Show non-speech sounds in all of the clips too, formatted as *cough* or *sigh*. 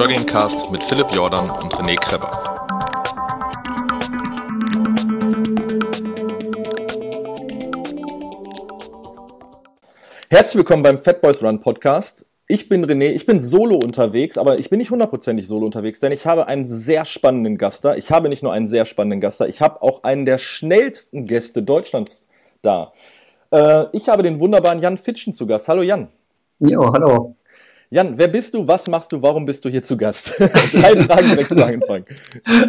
Joggingcast mit Philipp Jordan und René Kreber. Herzlich willkommen beim Fat Boys Run Podcast. Ich bin René, ich bin solo unterwegs, aber ich bin nicht hundertprozentig solo unterwegs, denn ich habe einen sehr spannenden Gast da. Ich habe nicht nur einen sehr spannenden Gast da, ich habe auch einen der schnellsten Gäste Deutschlands da. Äh, ich habe den wunderbaren Jan Fitschen zu Gast. Hallo Jan. Jo, hallo. Jan, wer bist du, was machst du, warum bist du hier zu Gast? *laughs* Drei Fragen direkt zu Anfang.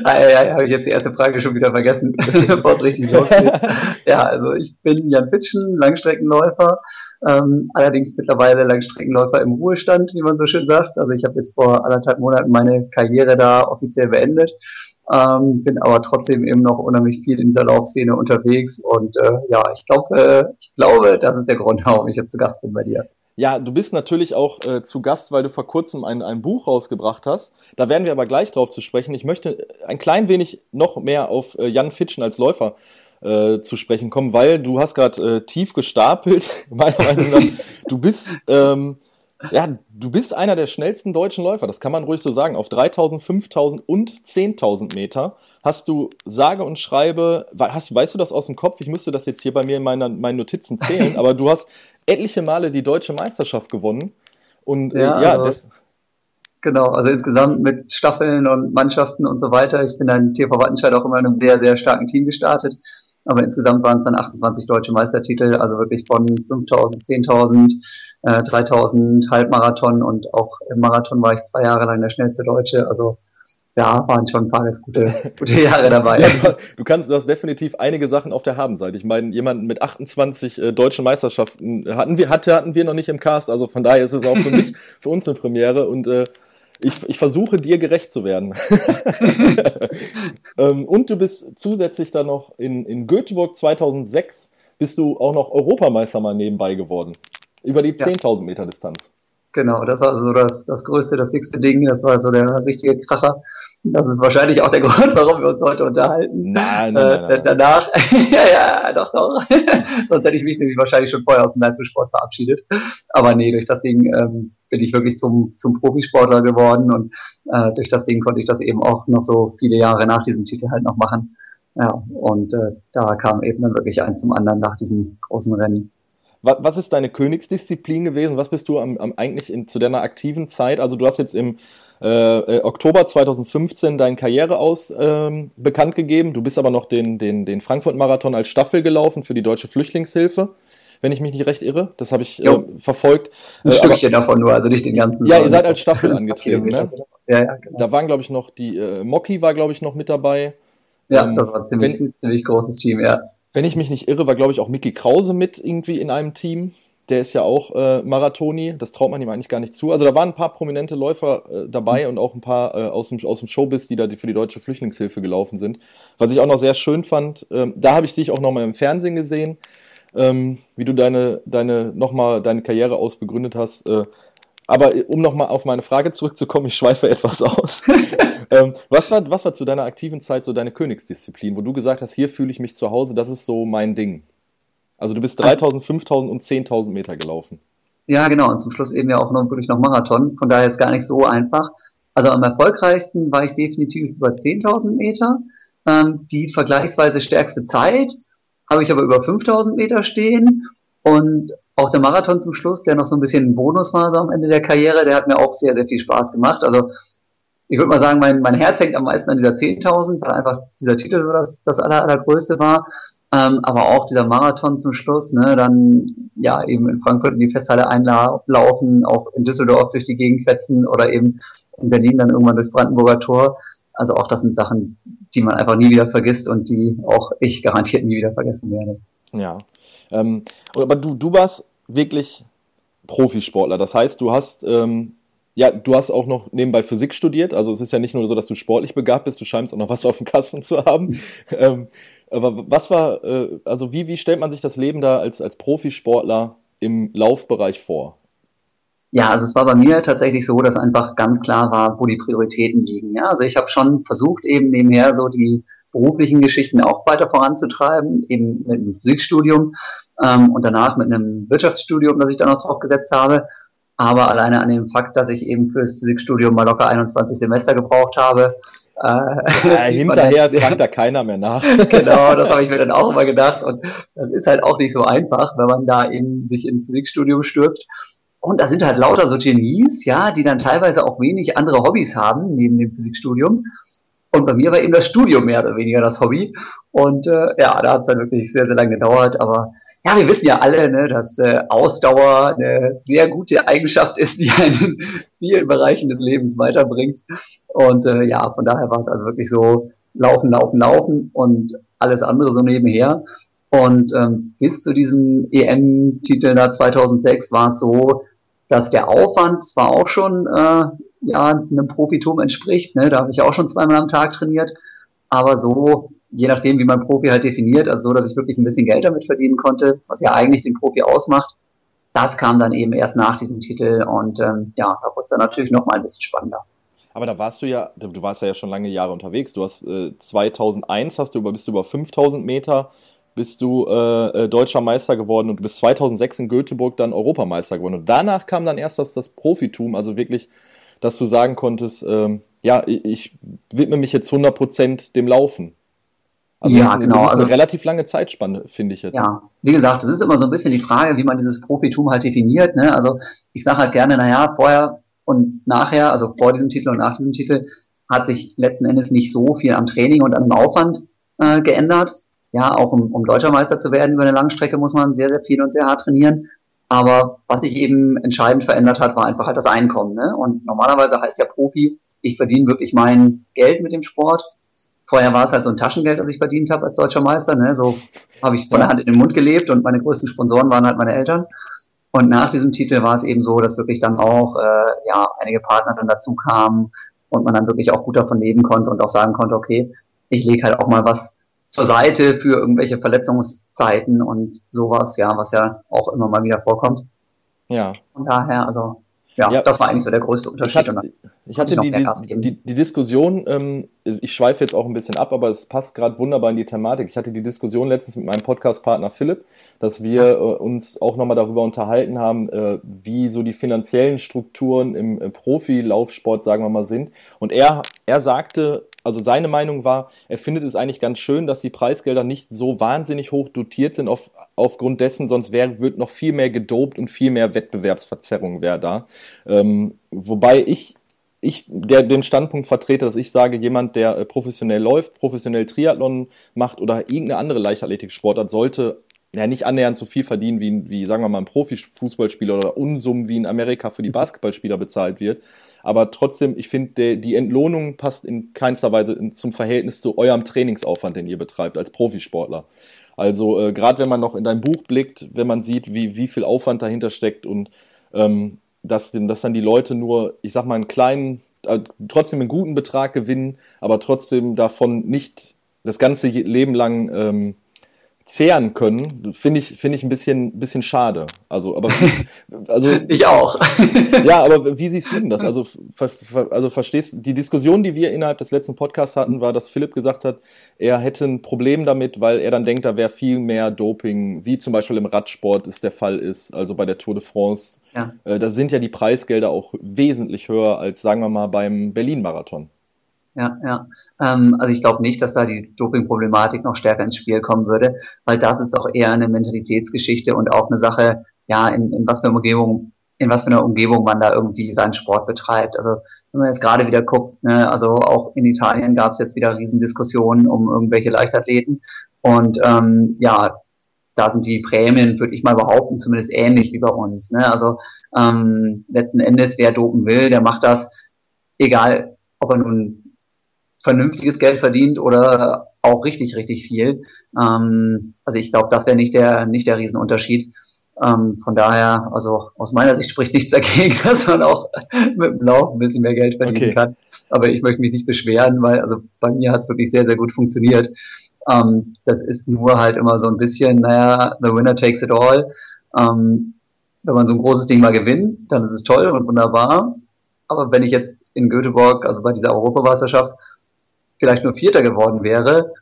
Ah, ja, ja, habe ich jetzt die erste Frage schon wieder vergessen, *laughs* bevor es richtig losgeht. *laughs* ja, also ich bin Jan Fitschen, Langstreckenläufer, ähm, allerdings mittlerweile Langstreckenläufer im Ruhestand, wie man so schön sagt. Also ich habe jetzt vor anderthalb Monaten meine Karriere da offiziell beendet, ähm, bin aber trotzdem eben noch unheimlich viel in dieser Laufszene unterwegs und äh, ja, ich glaube, äh, ich glaube, das ist der Grund, warum ich jetzt zu Gast bin bei dir. Ja, du bist natürlich auch äh, zu Gast, weil du vor kurzem ein, ein Buch rausgebracht hast. Da werden wir aber gleich drauf zu sprechen. Ich möchte ein klein wenig noch mehr auf äh, Jan Fitschen als Läufer äh, zu sprechen kommen, weil du hast gerade äh, tief gestapelt, *laughs* meiner Meinung nach. Du bist, ähm, ja, du bist einer der schnellsten deutschen Läufer, das kann man ruhig so sagen. Auf 3000, 5000 und 10.000 Meter hast du sage und schreibe, hast, weißt du das aus dem Kopf? Ich müsste das jetzt hier bei mir in meiner, meinen Notizen zählen, *laughs* aber du hast etliche Male die deutsche Meisterschaft gewonnen. Und ja, äh, ja also, das. Genau, also insgesamt mit Staffeln und Mannschaften und so weiter. Ich bin dann TV Wattenscheid auch immer in einem sehr, sehr starken Team gestartet. Aber insgesamt waren es dann 28 deutsche Meistertitel, also wirklich von 5000, 10.000, äh, 3000 Halbmarathon und auch im Marathon war ich zwei Jahre lang der schnellste Deutsche. Also ja, waren schon ein paar ganz gute, *laughs* gute Jahre dabei. ja, du kannst, du hast definitiv einige Sachen auf der Habenseite. Ich meine, jemanden mit 28 äh, deutschen Meisterschaften hatten wir, hatte, hatten wir noch nicht im Cast. Also von daher ist es auch für mich, *laughs* für uns eine Premiere und äh, ich, ich versuche dir gerecht zu werden. *laughs* ähm, und du bist zusätzlich dann noch in, in Göteborg 2006 bist du auch noch Europameister mal nebenbei geworden. Über die 10.000 Meter Distanz. Genau, das war so das, das größte, das dickste Ding. Das war so der richtige Kracher. Das ist wahrscheinlich auch der *laughs* Grund, warum wir uns heute unterhalten. Nein, nein, nein, nein. Äh, danach, *laughs* ja, ja, doch, doch. *laughs* Sonst hätte ich mich nämlich wahrscheinlich schon vorher aus dem Leistungssport verabschiedet. Aber nee, durch das Ding ähm, bin ich wirklich zum, zum Profisportler geworden und äh, durch das Ding konnte ich das eben auch noch so viele Jahre nach diesem Titel halt noch machen. Ja, und äh, da kam eben dann wirklich eins zum anderen nach diesem großen Rennen. Was ist deine Königsdisziplin gewesen? Was bist du am, am eigentlich in, zu deiner aktiven Zeit? Also du hast jetzt im äh, äh Oktober 2015 deinen Karriereaus ähm, bekannt gegeben. Du bist aber noch den, den, den Frankfurt-Marathon als Staffel gelaufen für die Deutsche Flüchtlingshilfe, wenn ich mich nicht recht irre. Das habe ich äh, verfolgt. Ein äh, Stückchen aber, davon nur, also nicht den ganzen. Ja, ihr seid *laughs* als Staffel angetreten. ne? Ja, ja, genau. Da waren, glaube ich, noch die, äh, Moki war, glaube ich, noch mit dabei. Ja, ähm, das war ein ziemlich, wenn, ziemlich großes Team, ja. Wenn ich mich nicht irre, war, glaube ich, auch Mickey Krause mit irgendwie in einem Team. Der ist ja auch äh, Marathoni, das traut man ihm eigentlich gar nicht zu. Also da waren ein paar prominente Läufer äh, dabei und auch ein paar äh, aus, dem, aus dem Showbiz, die da für die Deutsche Flüchtlingshilfe gelaufen sind. Was ich auch noch sehr schön fand, ähm, da habe ich dich auch nochmal im Fernsehen gesehen, ähm, wie du deine, deine, nochmal deine Karriere ausbegründet hast. Äh, aber um nochmal auf meine Frage zurückzukommen, ich schweife etwas aus. *laughs* ähm, was, war, was war zu deiner aktiven Zeit so deine Königsdisziplin, wo du gesagt hast, hier fühle ich mich zu Hause, das ist so mein Ding? Also du bist 3000, 5000 und 10.000 Meter gelaufen. Ja, genau. Und zum Schluss eben ja auch noch wirklich noch Marathon. Von daher ist gar nicht so einfach. Also am erfolgreichsten war ich definitiv über 10.000 Meter. Ähm, die vergleichsweise stärkste Zeit habe ich aber über 5.000 Meter stehen. Und auch der Marathon zum Schluss, der noch so ein bisschen ein Bonus war so am Ende der Karriere, der hat mir auch sehr, sehr viel Spaß gemacht. Also ich würde mal sagen, mein, mein Herz hängt am meisten an dieser 10.000, weil einfach dieser Titel so das, das aller, allergrößte war. Ähm, aber auch dieser Marathon zum Schluss, ne, dann ja eben in Frankfurt in die Festhalle einlaufen, auch in Düsseldorf durch die Gegend fetzen oder eben in Berlin dann irgendwann durchs Brandenburger Tor. Also auch das sind Sachen, die man einfach nie wieder vergisst und die auch ich garantiert nie wieder vergessen werde. Ja, ähm, aber du, du warst wirklich Profisportler. Das heißt, du hast, ähm, ja, du hast auch noch nebenbei Physik studiert. Also es ist ja nicht nur so, dass du sportlich begabt bist, du scheinst auch noch was auf dem Kasten zu haben. *laughs* ähm, aber was war, äh, also wie, wie stellt man sich das Leben da als, als Profisportler im Laufbereich vor? Ja, also es war bei mir tatsächlich so, dass einfach ganz klar war, wo die Prioritäten liegen. Ja, also ich habe schon versucht, eben nebenher so die beruflichen Geschichten auch weiter voranzutreiben, eben mit einem Physikstudium ähm, und danach mit einem Wirtschaftsstudium, das ich dann noch drauf gesetzt habe. Aber alleine an dem Fakt, dass ich eben fürs Physikstudium mal locker 21 Semester gebraucht habe, äh, *laughs* ja, hinterher fragt da *laughs* keiner mehr nach. genau, das habe ich mir dann *laughs* auch immer gedacht. Und das ist halt auch nicht so einfach, wenn man da in, sich in Physikstudium stürzt. Und da sind halt lauter so Genies, ja, die dann teilweise auch wenig andere Hobbys haben neben dem Physikstudium. Und bei mir war eben das Studium mehr oder weniger das Hobby. Und äh, ja, da hat es dann wirklich sehr, sehr lange gedauert. Aber ja, wir wissen ja alle, ne, dass äh, Ausdauer eine sehr gute Eigenschaft ist, die einen *laughs* in vielen Bereichen des Lebens weiterbringt. Und äh, ja, von daher war es also wirklich so laufen, laufen, laufen und alles andere so nebenher. Und ähm, bis zu diesem EM-Titel da 2006 war es so, dass der Aufwand zwar auch schon äh, ja, einem Profitum entspricht, ne? da habe ich auch schon zweimal am Tag trainiert, aber so, je nachdem, wie man Profi halt definiert, also so, dass ich wirklich ein bisschen Geld damit verdienen konnte, was ja eigentlich den Profi ausmacht, das kam dann eben erst nach diesem Titel und ähm, ja, da wurde es dann natürlich nochmal ein bisschen spannender. Aber da warst du ja, du warst ja schon lange Jahre unterwegs. Du hast äh, 2001 hast du über, bist du über 5000 Meter bist du äh, äh, deutscher Meister geworden und du bist 2006 in Göteborg dann Europameister geworden. Und danach kam dann erst das, das Profitum, also wirklich, dass du sagen konntest, ähm, ja, ich, ich widme mich jetzt 100% dem Laufen. Also ja, das, genau. Das ist eine also, relativ lange Zeitspanne, finde ich jetzt. Ja, wie gesagt, das ist immer so ein bisschen die Frage, wie man dieses Profitum halt definiert. Ne? Also ich sage halt gerne, naja, vorher und nachher, also vor diesem Titel und nach diesem Titel, hat sich letzten Endes nicht so viel am Training und am Aufwand äh, geändert. Ja, auch um, um deutscher Meister zu werden über eine Langstrecke muss man sehr, sehr viel und sehr hart trainieren. Aber was sich eben entscheidend verändert hat, war einfach halt das Einkommen. Ne? Und normalerweise heißt ja Profi, ich verdiene wirklich mein Geld mit dem Sport. Vorher war es halt so ein Taschengeld, das ich verdient habe als deutscher Meister. Ne? So habe ich von der Hand in den Mund gelebt und meine größten Sponsoren waren halt meine Eltern. Und nach diesem Titel war es eben so, dass wirklich dann auch äh, ja einige Partner dann dazu kamen und man dann wirklich auch gut davon leben konnte und auch sagen konnte, okay, ich lege halt auch mal was zur Seite für irgendwelche Verletzungszeiten und sowas, ja, was ja auch immer mal wieder vorkommt. Ja. Von daher, also ja, ja, das war eigentlich so der größte Unterschied. Ich hatte, ich hatte die, die, die, die, Diskussion, ähm, ich schweife jetzt auch ein bisschen ab, aber es passt gerade wunderbar in die Thematik. Ich hatte die Diskussion letztens mit meinem Podcast-Partner Philipp, dass wir äh, uns auch nochmal darüber unterhalten haben, äh, wie so die finanziellen Strukturen im äh, Profilaufsport, sagen wir mal, sind. Und er, er sagte, also seine Meinung war, er findet es eigentlich ganz schön, dass die Preisgelder nicht so wahnsinnig hoch dotiert sind auf, aufgrund dessen, sonst wär, wird noch viel mehr gedopt und viel mehr Wettbewerbsverzerrung wäre da. Ähm, wobei ich, ich der, den Standpunkt vertrete, dass ich sage, jemand, der äh, professionell läuft, professionell Triathlon macht oder irgendeine andere Leichtathletik-Sportart, sollte ja nicht annähernd so viel verdienen, wie, wie sagen wir mal ein Profifußballspieler oder Unsummen wie in Amerika für die Basketballspieler bezahlt wird. Aber trotzdem, ich finde, die Entlohnung passt in keinster Weise zum Verhältnis zu eurem Trainingsaufwand, den ihr betreibt als Profisportler. Also äh, gerade wenn man noch in dein Buch blickt, wenn man sieht, wie, wie viel Aufwand dahinter steckt und ähm, dass, dass dann die Leute nur, ich sag mal, einen kleinen, äh, trotzdem einen guten Betrag gewinnen, aber trotzdem davon nicht das ganze Leben lang ähm, zehren können, finde ich, finde ich ein bisschen, bisschen schade. Also, aber, *laughs* also. ich auch. *laughs* ja, aber wie siehst du denn das? Also, ver, ver, also verstehst die Diskussion, die wir innerhalb des letzten Podcasts hatten, war, dass Philipp gesagt hat, er hätte ein Problem damit, weil er dann denkt, da wäre viel mehr Doping, wie zum Beispiel im Radsport es der Fall ist, also bei der Tour de France. Ja. Äh, da sind ja die Preisgelder auch wesentlich höher als, sagen wir mal, beim Berlin-Marathon. Ja, ja. Ähm, also ich glaube nicht, dass da die Doping-Problematik noch stärker ins Spiel kommen würde, weil das ist doch eher eine Mentalitätsgeschichte und auch eine Sache, ja, in, in was für Umgebung, in was für einer Umgebung man da irgendwie seinen Sport betreibt. Also wenn man jetzt gerade wieder guckt, ne, also auch in Italien gab es jetzt wieder Riesendiskussionen um irgendwelche Leichtathleten und ähm, ja, da sind die Prämien, würde ich mal behaupten, zumindest ähnlich wie bei uns. Ne? Also ähm, letzten Endes, wer dopen will, der macht das, egal ob er nun vernünftiges Geld verdient oder auch richtig, richtig viel. Ähm, also ich glaube, das wäre nicht der, nicht der Riesenunterschied. Ähm, von daher, also aus meiner Sicht spricht nichts dagegen, *laughs* dass man auch mit dem Lauf ein bisschen mehr Geld verdienen okay. kann. Aber ich möchte mich nicht beschweren, weil also bei mir hat es wirklich sehr, sehr gut funktioniert. Ähm, das ist nur halt immer so ein bisschen, naja, the winner takes it all. Ähm, wenn man so ein großes Ding mal gewinnt, dann ist es toll und wunderbar. Aber wenn ich jetzt in Göteborg, also bei dieser Europameisterschaft, vielleicht nur Vierter geworden wäre,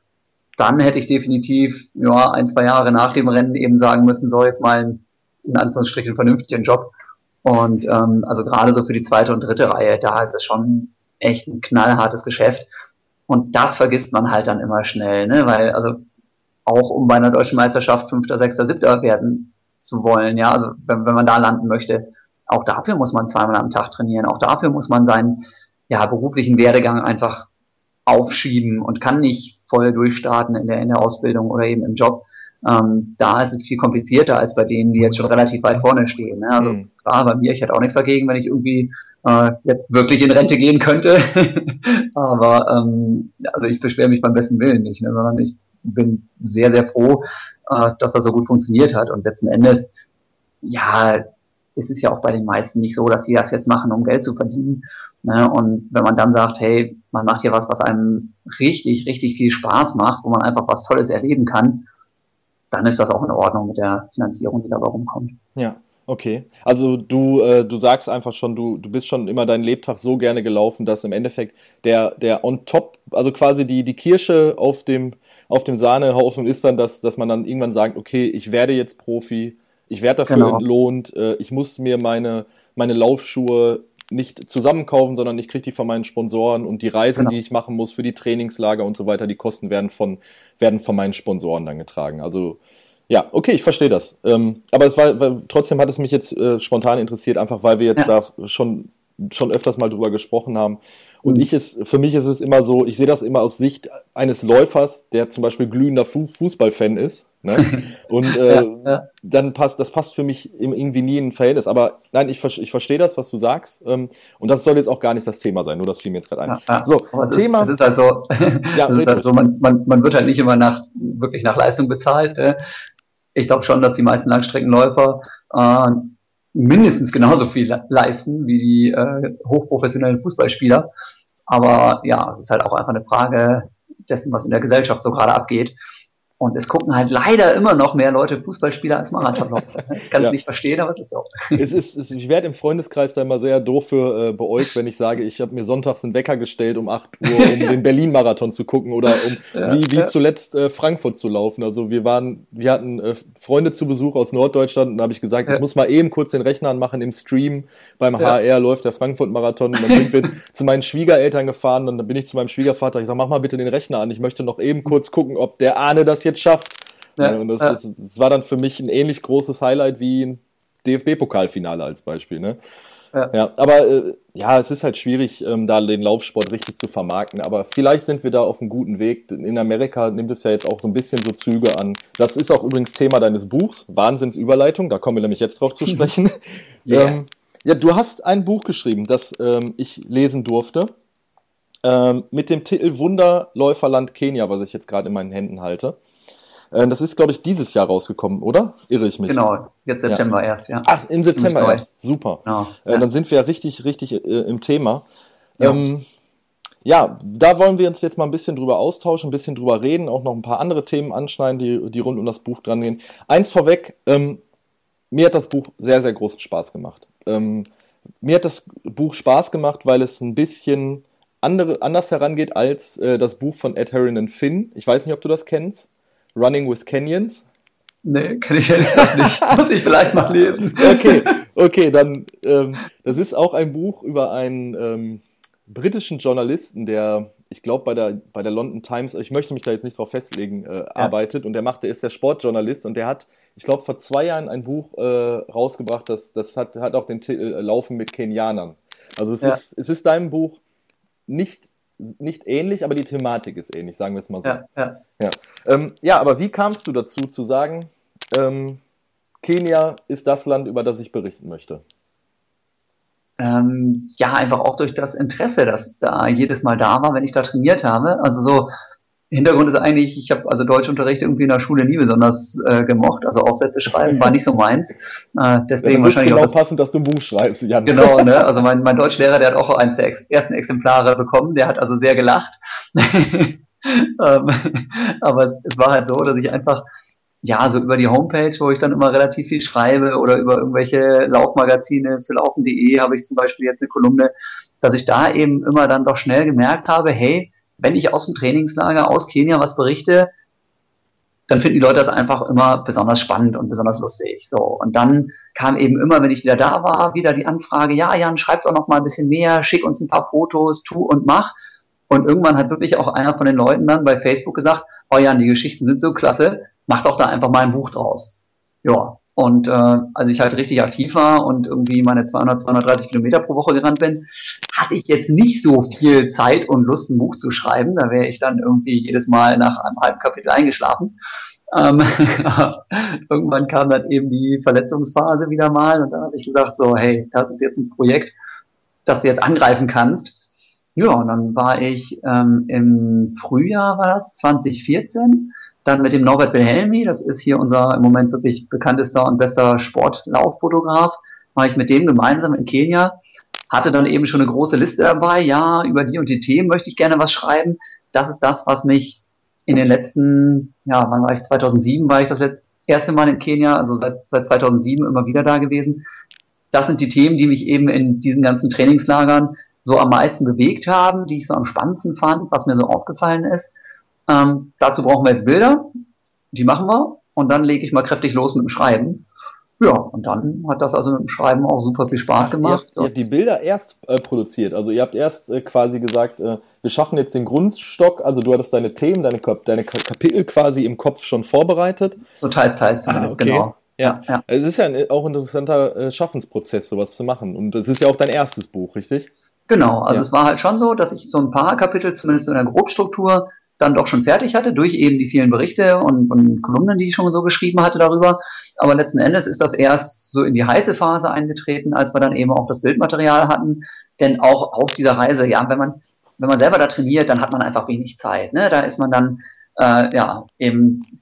dann hätte ich definitiv ja, ein, zwei Jahre nach dem Rennen eben sagen müssen, so jetzt mal einen, in Anführungsstrichen vernünftigen Job. Und ähm, also gerade so für die zweite und dritte Reihe, da ist es schon echt ein knallhartes Geschäft. Und das vergisst man halt dann immer schnell, ne? Weil, also auch um bei einer deutschen Meisterschaft Fünfter, Sechster, Siebter werden zu wollen, ja, also wenn, wenn man da landen möchte, auch dafür muss man zweimal am Tag trainieren, auch dafür muss man seinen ja, beruflichen Werdegang einfach aufschieben und kann nicht voll durchstarten in der, in der Ausbildung oder eben im Job. Ähm, da ist es viel komplizierter als bei denen, die jetzt schon relativ weit vorne stehen. Ne? Also mhm. klar, bei mir, ich hätte auch nichts dagegen, wenn ich irgendwie äh, jetzt wirklich in Rente gehen könnte. *laughs* Aber ähm, also ich beschwere mich beim besten Willen nicht, ne? sondern ich bin sehr, sehr froh, äh, dass das so gut funktioniert hat. Und letzten Endes, ja, es ist ja auch bei den meisten nicht so, dass sie das jetzt machen, um Geld zu verdienen. Ne? Und wenn man dann sagt, hey, man macht hier was, was einem richtig, richtig viel Spaß macht, wo man einfach was Tolles erleben kann, dann ist das auch in Ordnung mit der Finanzierung, die dabei rumkommt. Ja, okay. Also du, äh, du sagst einfach schon, du, du bist schon immer deinen Lebtag so gerne gelaufen, dass im Endeffekt der, der on top, also quasi die, die Kirsche auf dem, auf dem Sahnehaufen ist dann, dass, dass man dann irgendwann sagt, okay, ich werde jetzt Profi, ich werde dafür genau. entlohnt, äh, ich muss mir meine, meine Laufschuhe nicht zusammenkaufen, sondern ich kriege die von meinen Sponsoren und die Reisen, genau. die ich machen muss für die Trainingslager und so weiter, die Kosten werden von, werden von meinen Sponsoren dann getragen. Also ja, okay, ich verstehe das. Ähm, aber es war, weil, trotzdem hat es mich jetzt äh, spontan interessiert, einfach weil wir jetzt ja. da schon, schon öfters mal drüber gesprochen haben. Und mhm. ich ist, für mich ist es immer so, ich sehe das immer aus Sicht eines Läufers, der zum Beispiel glühender Fu Fußballfan ist. Ne? *laughs* Und äh, ja, ja. dann passt, das passt für mich irgendwie nie in ein Verhältnis. Aber nein, ich, ich verstehe das, was du sagst. Ähm, und das soll jetzt auch gar nicht das Thema sein, nur das fiel mir jetzt gerade ein. Ja, so, es Thema. Ist, es ist halt so, *laughs* ja, ist halt so man, man, man wird halt nicht immer nach, wirklich nach Leistung bezahlt. Äh. Ich glaube schon, dass die meisten Langstreckenläufer äh, mindestens genauso viel leisten wie die äh, hochprofessionellen Fußballspieler. Aber ja, es ist halt auch einfach eine Frage dessen, was in der Gesellschaft so gerade abgeht. Und es gucken halt leider immer noch mehr Leute Fußballspieler als Marathonläufer. *laughs* Ich kann es ja. nicht verstehen, aber es ist so. Es ist, es, ich werde im Freundeskreis da immer sehr doof für äh, beäugt, wenn ich sage, ich habe mir sonntags einen Wecker gestellt um 8 Uhr, um *laughs* den Berlin-Marathon zu gucken oder um ja, wie, wie ja. zuletzt äh, Frankfurt zu laufen. Also wir waren, wir hatten äh, Freunde zu Besuch aus Norddeutschland und da habe ich gesagt, ich muss mal eben kurz den Rechner anmachen im Stream. Beim HR läuft der Frankfurt-Marathon. Und dann sind wir *laughs* zu meinen Schwiegereltern gefahren und dann bin ich zu meinem Schwiegervater. Ich sage, mach mal bitte den Rechner an. Ich möchte noch eben kurz gucken, ob der Ahne das jetzt schafft. Ja, und das, ja. ist, das, war dann für mich ein ähnlich großes Highlight wie ein DFB-Pokalfinale als Beispiel. Ne? Ja. ja aber äh, ja, es ist halt schwierig, ähm, da den Laufsport richtig zu vermarkten. Aber vielleicht sind wir da auf einem guten Weg. In Amerika nimmt es ja jetzt auch so ein bisschen so Züge an. Das ist auch übrigens Thema deines Buchs, Wahnsinnsüberleitung. Da kommen wir nämlich jetzt drauf zu sprechen. yeah. *laughs* ähm, ja, du hast ein Buch geschrieben, das ähm, ich lesen durfte. Ähm, mit dem Titel Wunderläuferland Kenia, was ich jetzt gerade in meinen Händen halte. Äh, das ist, glaube ich, dieses Jahr rausgekommen, oder? Irre ich mich? Genau, jetzt September ja. erst, ja. Ach, in September erst. Super. Genau. Äh, dann sind wir ja richtig, richtig äh, im Thema. Ja. Ähm, ja, da wollen wir uns jetzt mal ein bisschen drüber austauschen, ein bisschen drüber reden, auch noch ein paar andere Themen anschneiden, die, die rund um das Buch dran gehen. Eins vorweg, ähm, mir hat das Buch sehr, sehr großen Spaß gemacht. Ähm, mir hat das Buch Spaß gemacht, weil es ein bisschen andere, anders herangeht als äh, das Buch von Ed Harrinan Finn. Ich weiß nicht, ob du das kennst. Running with Canyons? Nee, kenne ich ehrlich gesagt nicht. *laughs* Muss ich vielleicht mal lesen. Okay, okay, dann, ähm, das ist auch ein Buch über einen ähm, britischen Journalisten, der, ich glaube, bei der, bei der London Times, ich möchte mich da jetzt nicht drauf festlegen, äh, ja. arbeitet und der macht, der ist der Sportjournalist und der hat, ich glaube, vor zwei Jahren ein Buch äh, rausgebracht, das, das hat, hat auch den Titel äh, Laufen mit Kenianern. Also es, ja. ist, es ist deinem Buch nicht nicht ähnlich, aber die Thematik ist ähnlich, sagen wir es mal so. Ja, ja. Ja, ähm, ja aber wie kamst du dazu zu sagen, ähm, Kenia ist das Land, über das ich berichten möchte? Ähm, ja, einfach auch durch das Interesse, das da jedes Mal da war, wenn ich da trainiert habe. Also so Hintergrund ist eigentlich, ich habe also Deutschunterricht irgendwie in der Schule nie besonders äh, gemocht. Also Aufsätze schreiben war nicht so meins. Äh, deswegen ja, wahrscheinlich genau auch das, passend, dass du ein Buch schreibst, Jan. Genau, *laughs* ne? Also mein, mein Deutschlehrer, der hat auch eines der ex ersten Exemplare bekommen. Der hat also sehr gelacht. *laughs* ähm, aber es, es war halt so, dass ich einfach ja, so über die Homepage, wo ich dann immer relativ viel schreibe oder über irgendwelche Laufmagazine für laufen.de habe ich zum Beispiel jetzt eine Kolumne, dass ich da eben immer dann doch schnell gemerkt habe, hey, wenn ich aus dem Trainingslager aus Kenia was berichte, dann finden die Leute das einfach immer besonders spannend und besonders lustig. So. Und dann kam eben immer, wenn ich wieder da war, wieder die Anfrage, ja, Jan, schreib doch noch mal ein bisschen mehr, schick uns ein paar Fotos, tu und mach. Und irgendwann hat wirklich auch einer von den Leuten dann bei Facebook gesagt, oh Jan, die Geschichten sind so klasse, mach doch da einfach mal ein Buch draus. Ja, und äh, als ich halt richtig aktiv war und irgendwie meine 200, 230 Kilometer pro Woche gerannt bin, hatte ich jetzt nicht so viel Zeit und Lust, ein Buch zu schreiben. Da wäre ich dann irgendwie jedes Mal nach einem halben Kapitel eingeschlafen. Ähm, *laughs* irgendwann kam dann eben die Verletzungsphase wieder mal und dann habe ich gesagt, so, hey, das ist jetzt ein Projekt, das du jetzt angreifen kannst. Ja, und dann war ich ähm, im Frühjahr, war das, 2014, dann mit dem Norbert Wilhelmi, das ist hier unser im Moment wirklich bekanntester und bester Sportlauffotograf, war ich mit dem gemeinsam in Kenia, hatte dann eben schon eine große Liste dabei, ja, über die und die Themen möchte ich gerne was schreiben. Das ist das, was mich in den letzten, ja, wann war ich, 2007 war ich das erste Mal in Kenia, also seit, seit 2007 immer wieder da gewesen. Das sind die Themen, die mich eben in diesen ganzen Trainingslagern so am meisten bewegt haben, die ich so am spannendsten fand, was mir so aufgefallen ist. Ähm, dazu brauchen wir jetzt Bilder, die machen wir und dann lege ich mal kräftig los mit dem Schreiben. Ja, und dann hat das also mit dem Schreiben auch super viel Spaß gemacht. Ihr, ihr habt die Bilder erst äh, produziert, also ihr habt erst äh, quasi gesagt, äh, wir schaffen jetzt den Grundstock, also du hattest deine Themen, deine, deine Kapitel quasi im Kopf schon vorbereitet. So teils, teils ah, okay. genau. Ja, ja. Es ist ja ein, auch ein interessanter äh, Schaffensprozess, sowas zu machen. Und es ist ja auch dein erstes Buch, richtig? Genau, also ja. es war halt schon so, dass ich so ein paar Kapitel zumindest in der Grobstruktur dann doch schon fertig hatte, durch eben die vielen Berichte und, und Kolumnen, die ich schon so geschrieben hatte darüber. Aber letzten Endes ist das erst so in die heiße Phase eingetreten, als wir dann eben auch das Bildmaterial hatten. Denn auch auf dieser Reise, ja, wenn man, wenn man selber da trainiert, dann hat man einfach wenig Zeit. Ne? Da ist man dann äh, ja eben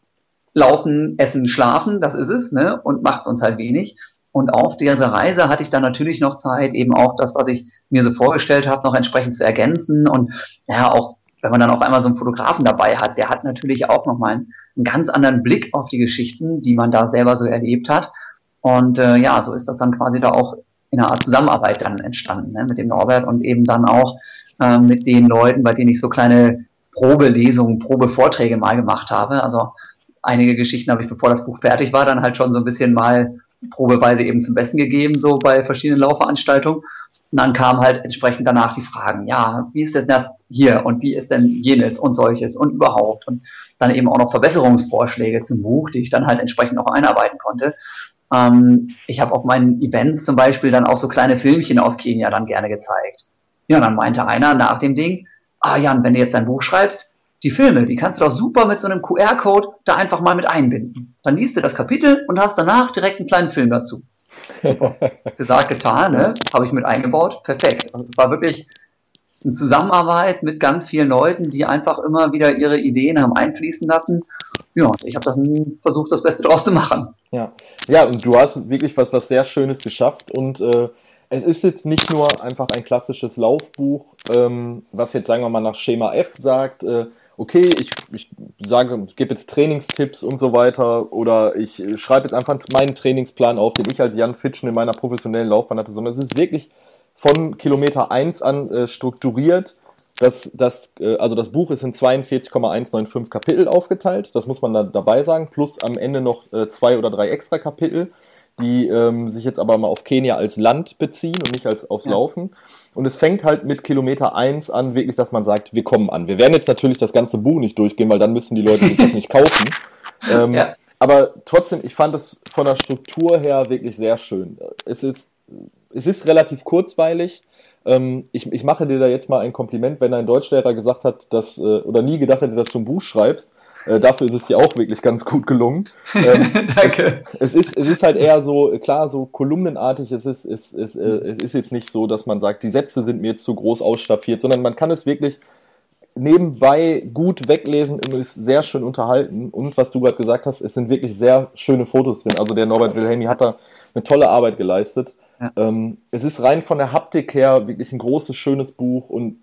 laufen, essen, schlafen, das ist es, ne? Und macht sonst halt wenig. Und auf dieser Reise hatte ich dann natürlich noch Zeit, eben auch das, was ich mir so vorgestellt habe, noch entsprechend zu ergänzen. Und ja, auch wenn man dann auf einmal so einen Fotografen dabei hat, der hat natürlich auch nochmal einen, einen ganz anderen Blick auf die Geschichten, die man da selber so erlebt hat. Und äh, ja, so ist das dann quasi da auch in einer Art Zusammenarbeit dann entstanden, ne, mit dem Norbert und eben dann auch äh, mit den Leuten, bei denen ich so kleine Probelesungen, Probevorträge mal gemacht habe. Also einige Geschichten habe ich, bevor das Buch fertig war, dann halt schon so ein bisschen mal probeweise eben zum Besten gegeben, so bei verschiedenen Laufveranstaltungen. Und dann kamen halt entsprechend danach die Fragen, ja, wie ist denn das hier und wie ist denn jenes und solches und überhaupt und dann eben auch noch Verbesserungsvorschläge zum Buch, die ich dann halt entsprechend auch einarbeiten konnte. Ähm, ich habe auf meinen Events zum Beispiel dann auch so kleine Filmchen aus Kenia dann gerne gezeigt. Ja, dann meinte einer nach dem Ding, ah Jan, wenn du jetzt dein Buch schreibst, die Filme, die kannst du doch super mit so einem QR-Code da einfach mal mit einbinden. Dann liest du das Kapitel und hast danach direkt einen kleinen Film dazu. *laughs* Gesagt, getan, ne? Habe ich mit eingebaut. Perfekt. Also es war wirklich eine Zusammenarbeit mit ganz vielen Leuten, die einfach immer wieder ihre Ideen haben einfließen lassen. Ja, ich habe das versucht, das Beste daraus zu machen. Ja, ja, und du hast wirklich was, was sehr Schönes geschafft und äh, es ist jetzt nicht nur einfach ein klassisches Laufbuch, ähm, was jetzt sagen wir mal nach Schema F sagt, äh, okay, ich, ich sage, ich gebe jetzt Trainingstipps und so weiter oder ich schreibe jetzt einfach meinen Trainingsplan auf, den ich als Jan Fitschen in meiner professionellen Laufbahn hatte, sondern es ist wirklich von Kilometer 1 an äh, strukturiert. Das, das, äh, also das Buch ist in 42,195 Kapitel aufgeteilt, das muss man da dabei sagen, plus am Ende noch äh, zwei oder drei extra Kapitel die ähm, sich jetzt aber mal auf Kenia als Land beziehen und nicht als aufs ja. Laufen. Und es fängt halt mit Kilometer eins an, wirklich, dass man sagt, wir kommen an. Wir werden jetzt natürlich das ganze Buch nicht durchgehen, weil dann müssen die Leute sich das nicht kaufen. *laughs* Ähm, ja. Aber trotzdem, ich fand es von der Struktur her wirklich sehr schön. Es ist, es ist relativ kurzweilig. Ähm, ich, ich mache dir da jetzt mal ein Kompliment, wenn ein Deutschlehrer gesagt hat, dass, äh, oder nie gedacht hätte, dass du ein Buch schreibst, äh, dafür ist es dir auch wirklich ganz gut gelungen. *laughs* Ähm, Danke. Es, es, ist, es ist halt eher so, klar, so kolumnenartig. Es ist, es, es, äh, es ist jetzt nicht so, dass man sagt, die Sätze sind mir zu groß ausstaffiert, sondern man kann es wirklich nebenbei gut weglesen und ist sehr schön unterhalten. Und was du gerade gesagt hast, es sind wirklich sehr schöne Fotos drin. Also der Norbert Wilhelmi hat da eine tolle Arbeit geleistet. Ja. Ähm, es ist rein von der Haptik her wirklich ein großes, schönes Buch und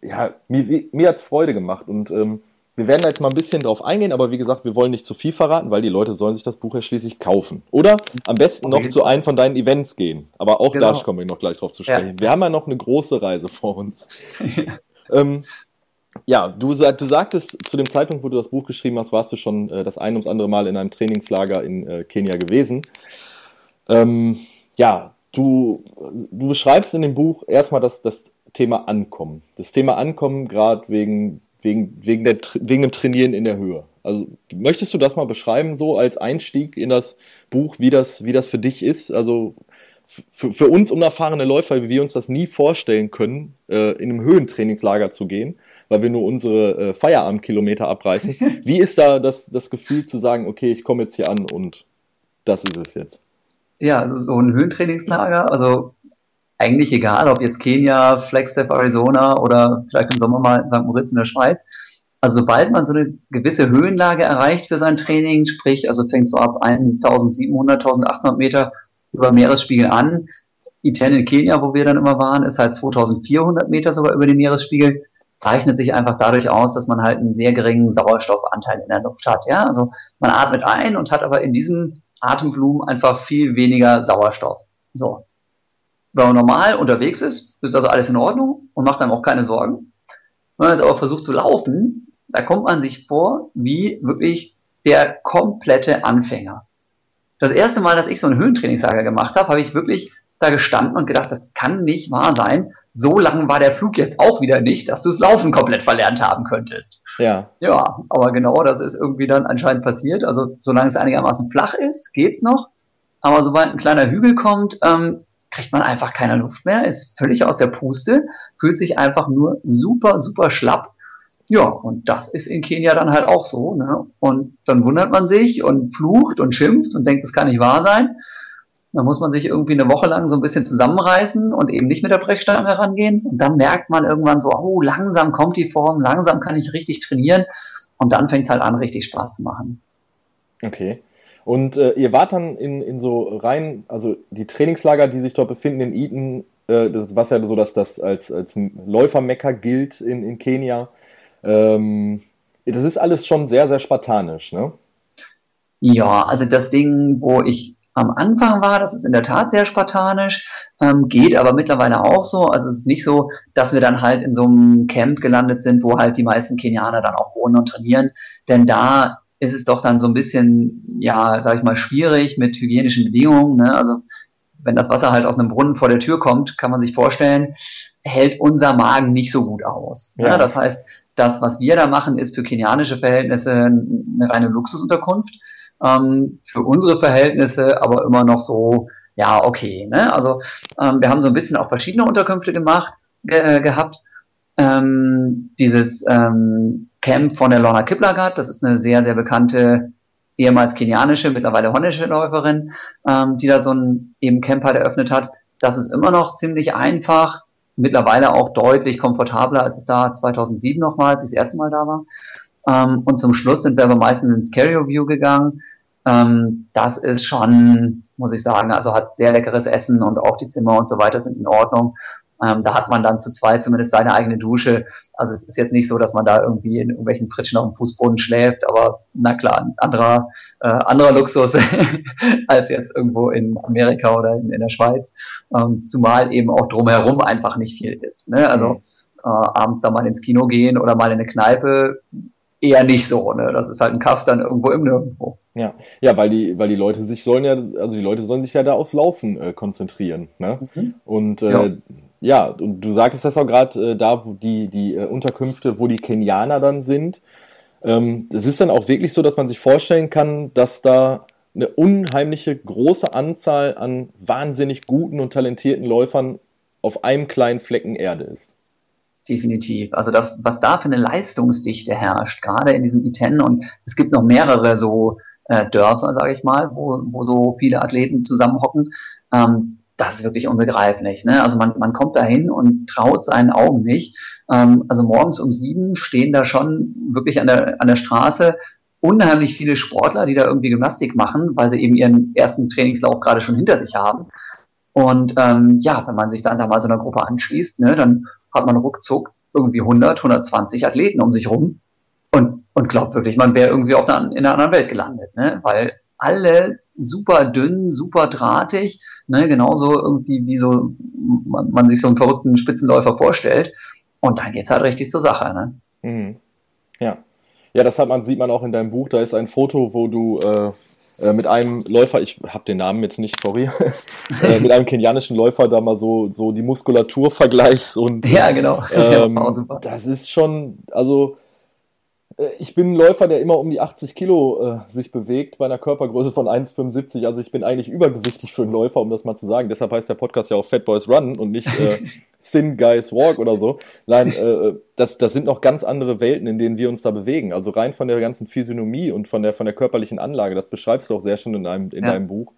ja, mir, mir hat es Freude gemacht. Und ähm, wir werden da jetzt mal ein bisschen drauf eingehen, aber wie gesagt, wir wollen nicht zu viel verraten, weil die Leute sollen sich das Buch ja schließlich kaufen. Oder am besten noch zu einem von deinen Events gehen. Aber auch genau. da kommen wir noch gleich drauf zu sprechen. Ja. Wir haben ja noch eine große Reise vor uns. *laughs* ähm, ja, du, du sagtest, zu dem Zeitpunkt, wo du das Buch geschrieben hast, warst du schon äh, das ein ums andere Mal in einem Trainingslager in äh, Kenia gewesen. Ähm, ja, du, du beschreibst in dem Buch erstmal das, das Thema Ankommen. Das Thema Ankommen gerade wegen, wegen, wegen, der, wegen dem Trainieren in der Höhe. Also möchtest du das mal beschreiben, so als Einstieg in das Buch, wie das, wie das für dich ist? Also für, für uns unerfahrene Läufer, wie wir uns das nie vorstellen können, äh, in einem Höhentrainingslager zu gehen, weil wir nur unsere äh, Feierabendkilometer abreißen. *laughs* Wie ist da das, das Gefühl zu sagen, okay, ich komme jetzt hier an und das ist es jetzt? Ja, also so ein Höhentrainingslager, also eigentlich egal, ob jetzt Kenia, Flagstaff, Arizona oder vielleicht im Sommer mal St. Moritz in der Schweiz. Also sobald man so eine gewisse Höhenlage erreicht für sein Training, sprich, also fängt so ab 1700, 1800 Meter über Meeresspiegel an. Iten in Kenia, wo wir dann immer waren, ist halt 2400 Meter sogar über dem Meeresspiegel. Zeichnet sich einfach dadurch aus, dass man halt einen sehr geringen Sauerstoffanteil in der Luft hat. Ja, also man atmet ein und hat aber in diesem Atemvolumen einfach viel weniger Sauerstoff. So. Wenn man normal unterwegs ist, ist das alles in Ordnung und macht einem auch keine Sorgen. Wenn man jetzt aber versucht zu laufen, da kommt man sich vor wie wirklich der komplette Anfänger das erste Mal, dass ich so ein Höhentrainingslager gemacht habe, habe ich wirklich da gestanden und gedacht, das kann nicht wahr sein. So lang war der Flug jetzt auch wieder nicht, dass du das Laufen komplett verlernt haben könntest. Ja. Ja, aber genau das ist irgendwie dann anscheinend passiert. Also solange es einigermaßen flach ist, geht's noch. Aber sobald ein kleiner Hügel kommt, ähm, kriegt man einfach keine Luft mehr, ist völlig aus der Puste, fühlt sich einfach nur super, super schlapp ja, und das ist in Kenia dann halt auch so. Ne? Und dann wundert man sich und flucht und schimpft und denkt, das kann nicht wahr sein. Dann muss man sich irgendwie eine Woche lang so ein bisschen zusammenreißen und eben nicht mit der Brechstange herangehen. Und dann merkt man irgendwann so, oh, langsam kommt die Form, langsam kann ich richtig trainieren. Und dann fängt es halt an, richtig Spaß zu machen. Okay. Und äh, ihr wart dann in, in so rein, also die Trainingslager, die sich dort befinden in Eton, äh, das, was ja so, dass das als, als Läufermecker gilt in, in Kenia. Ähm, das ist alles schon sehr, sehr spartanisch, ne? Ja, also das Ding, wo ich am Anfang war, das ist in der Tat sehr spartanisch, ähm, geht aber mittlerweile auch so. Also es ist nicht so, dass wir dann halt in so einem Camp gelandet sind, wo halt die meisten Kenianer dann auch wohnen und trainieren. Denn da ist es doch dann so ein bisschen, ja, sag ich mal, schwierig mit hygienischen Bedingungen. Ne? Also wenn das Wasser halt aus einem Brunnen vor der Tür kommt, kann man sich vorstellen, hält unser Magen nicht so gut aus. Ja. Ne? Das heißt, das, was wir da machen, ist für kenianische Verhältnisse eine reine Luxusunterkunft. Ähm, für unsere Verhältnisse aber immer noch so, ja, okay. Ne? Also ähm, wir haben so ein bisschen auch verschiedene Unterkünfte gemacht, ge gehabt. Ähm, dieses ähm, Camp von der Lorna Kiplagat, das ist eine sehr, sehr bekannte ehemals kenianische, mittlerweile holländische Läuferin, ähm, die da so ein eben Camp halt eröffnet hat. Das ist immer noch ziemlich einfach mittlerweile auch deutlich komfortabler, als es da 2007 nochmal, als ich das erste Mal da war. Ähm, und zum Schluss sind wir aber meistens ins Carrier View gegangen. Ähm, das ist schon, muss ich sagen, also hat sehr leckeres Essen und auch die Zimmer und so weiter sind in Ordnung. Ähm, da hat man dann zu zweit zumindest seine eigene Dusche. Also es ist jetzt nicht so, dass man da irgendwie in irgendwelchen Pritschen auf dem Fußboden schläft, aber na klar, ein anderer, äh, anderer Luxus *laughs* als jetzt irgendwo in Amerika oder in, in der Schweiz. Ähm, zumal eben auch drumherum einfach nicht viel ist. Ne? Also äh, abends da mal ins Kino gehen oder mal in eine Kneipe, eher nicht so. Ne? Das ist halt ein Kaff dann irgendwo im Nirgendwo. Ja, ja, weil die, weil die Leute sich sollen ja, also die Leute sollen sich ja da aufs Laufen äh, konzentrieren. Ne? Mhm. Und äh, ja. Ja, und du sagtest das auch gerade äh, da, wo die, die äh, Unterkünfte, wo die Kenianer dann sind. Ähm, es ist dann auch wirklich so, dass man sich vorstellen kann, dass da eine unheimliche große Anzahl an wahnsinnig guten und talentierten Läufern auf einem kleinen Flecken Erde ist. Definitiv. Also das, was da für eine Leistungsdichte herrscht, gerade in diesem Iten und es gibt noch mehrere so äh, Dörfer, sage ich mal, wo, wo so viele Athleten zusammenhocken. Ähm, das ist wirklich unbegreiflich. Ne? Also man, man kommt da hin und traut seinen Augen nicht. Ähm, also morgens um sieben stehen da schon wirklich an der, an der Straße unheimlich viele Sportler, die da irgendwie Gymnastik machen, weil sie eben ihren ersten Trainingslauf gerade schon hinter sich haben. Und ähm, ja, wenn man sich dann da mal so einer Gruppe anschließt, ne, dann hat man ruckzuck irgendwie 100, 120 Athleten um sich rum und, und glaubt wirklich, man wäre irgendwie auf einer, in einer anderen Welt gelandet, ne? weil alle super dünn, super drahtig, ne, genauso irgendwie wie so man, man sich so einen verrückten Spitzenläufer vorstellt. Und dann geht's halt richtig zur Sache. Ne? Mhm. Ja. Ja, das hat man, sieht man auch in deinem Buch. Da ist ein Foto, wo du äh, äh mit einem Läufer, ich habe den Namen jetzt nicht, sorry, *laughs* äh, mit einem kenianischen Läufer da mal so, so die Muskulatur vergleichst und ja, genau. Ähm, *laughs* ja, das ist schon, also ich bin ein Läufer, der immer um die 80 Kilo äh, sich bewegt, bei einer Körpergröße von 1,75. Also ich bin eigentlich übergewichtig für einen Läufer, um das mal zu sagen. Deshalb heißt der Podcast ja auch Fat Boys Run und nicht äh, *laughs* Sin Guys Walk oder so. Nein, äh, das, das sind noch ganz andere Welten, in denen wir uns da bewegen. Also rein von der ganzen Physiognomie und von der, von der körperlichen Anlage, das beschreibst du auch sehr schön in deinem, in ja. deinem Buch,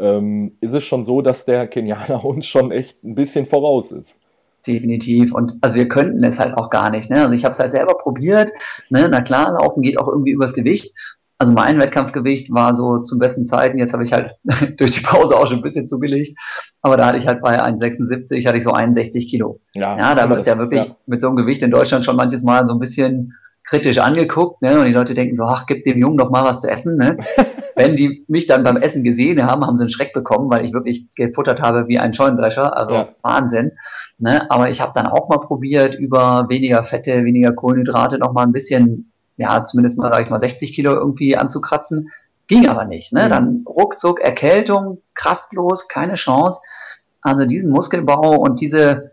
ähm, ist es schon so, dass der Kenianer *laughs* uns schon echt ein bisschen voraus ist definitiv. Und also wir könnten es halt auch gar nicht. Ne? Also ich habe es halt selber probiert. Ne? Na klar, Laufen geht auch irgendwie übers Gewicht. Also mein Wettkampfgewicht war so zu besten Zeiten. Jetzt habe ich halt *laughs* durch die Pause auch schon ein bisschen zugelegt. Aber da hatte ich halt bei 1,76 hatte ich so 61 Kilo. Ja, ja da wirst du ja wirklich ja. mit so einem Gewicht in Deutschland schon manches Mal so ein bisschen kritisch angeguckt. Ne? Und die Leute denken so, ach, gib dem Jungen doch mal was zu essen. Ne? *laughs* Wenn die mich dann beim Essen gesehen haben, haben sie einen Schreck bekommen, weil ich wirklich gefuttert habe wie ein Scheunendrescher. Also ja. Wahnsinn. Ne? Aber ich habe dann auch mal probiert, über weniger Fette, weniger Kohlenhydrate noch mal ein bisschen, ja, zumindest mal, sag ich mal, 60 Kilo irgendwie anzukratzen. Ging aber nicht. Ne? Mhm. Dann ruckzuck Erkältung, kraftlos, keine Chance. Also diesen Muskelbau und diese,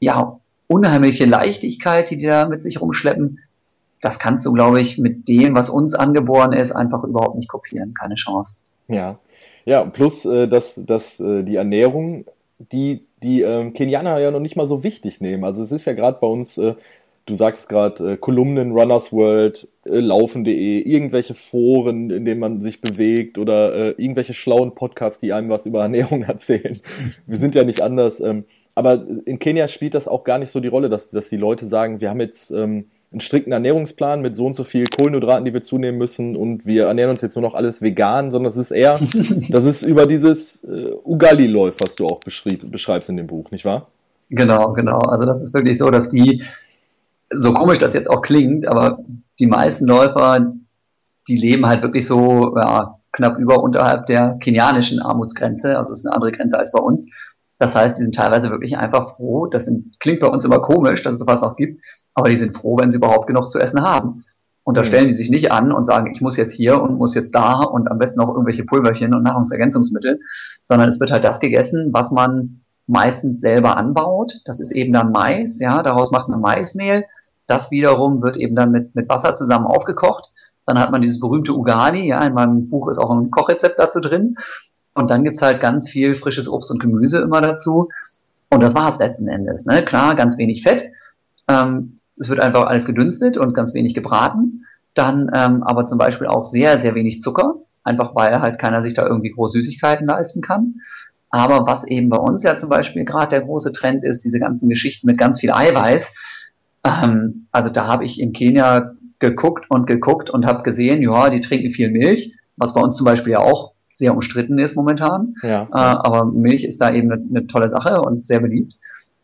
ja, unheimliche Leichtigkeit, die die da mit sich rumschleppen, das kannst du, glaube ich, mit dem, was uns angeboren ist, einfach überhaupt nicht kopieren. Keine Chance. Ja. Ja, plus, äh, dass, dass äh, die Ernährung, die die äh, Kenianer ja noch nicht mal so wichtig nehmen. Also es ist ja gerade bei uns, äh, du sagst gerade, äh, Kolumnen, Runners World, äh, Laufen.de, irgendwelche Foren, in denen man sich bewegt oder äh, irgendwelche schlauen Podcasts, die einem was über Ernährung *laughs* erzählen. Wir sind ja nicht anders. Ähm, aber in Kenia spielt das auch gar nicht so die Rolle, dass, dass die Leute sagen, wir haben jetzt... Ähm, einen strikten Ernährungsplan mit so und so viel Kohlenhydraten, die wir zunehmen müssen und wir ernähren uns jetzt nur noch alles vegan, sondern es ist eher, *laughs* das ist über dieses äh, Ugali-Läuf, was du auch beschreibst in dem Buch, nicht wahr? Genau, genau. Also das ist wirklich so, dass die, so komisch das jetzt auch klingt, aber die meisten Läufer, die leben halt wirklich so ja, knapp über unterhalb der kenianischen Armutsgrenze, also es ist eine andere Grenze als bei uns. Das heißt, die sind teilweise wirklich einfach froh. Das sind, klingt bei uns immer komisch, dass es sowas auch gibt, aber die sind froh, wenn sie überhaupt genug zu essen haben. Und da mhm. stellen die sich nicht an und sagen, ich muss jetzt hier und muss jetzt da und am besten noch irgendwelche Pulverchen und Nahrungsergänzungsmittel, sondern es wird halt das gegessen, was man meistens selber anbaut. Das ist eben dann Mais, ja, daraus macht man Maismehl. Das wiederum wird eben dann mit, mit Wasser zusammen aufgekocht. Dann hat man dieses berühmte Ugali, ja, in meinem Buch ist auch ein Kochrezept dazu drin. Und dann gibt's halt ganz viel frisches Obst und Gemüse immer dazu. Und das war's letzten Endes. Ne? Klar, ganz wenig Fett. Ähm, es wird einfach alles gedünstet und ganz wenig gebraten. Dann ähm, aber zum Beispiel auch sehr, sehr wenig Zucker, einfach weil halt keiner sich da irgendwie groß Süßigkeiten leisten kann. Aber was eben bei uns ja zum Beispiel gerade der große Trend ist, diese ganzen Geschichten mit ganz viel Eiweiß. Ähm, also da habe ich in Kenia geguckt und geguckt und habe gesehen, ja, die trinken viel Milch, was bei uns zum Beispiel ja auch sehr umstritten ist momentan. Ja. Äh, aber Milch ist da eben eine, eine tolle Sache und sehr beliebt.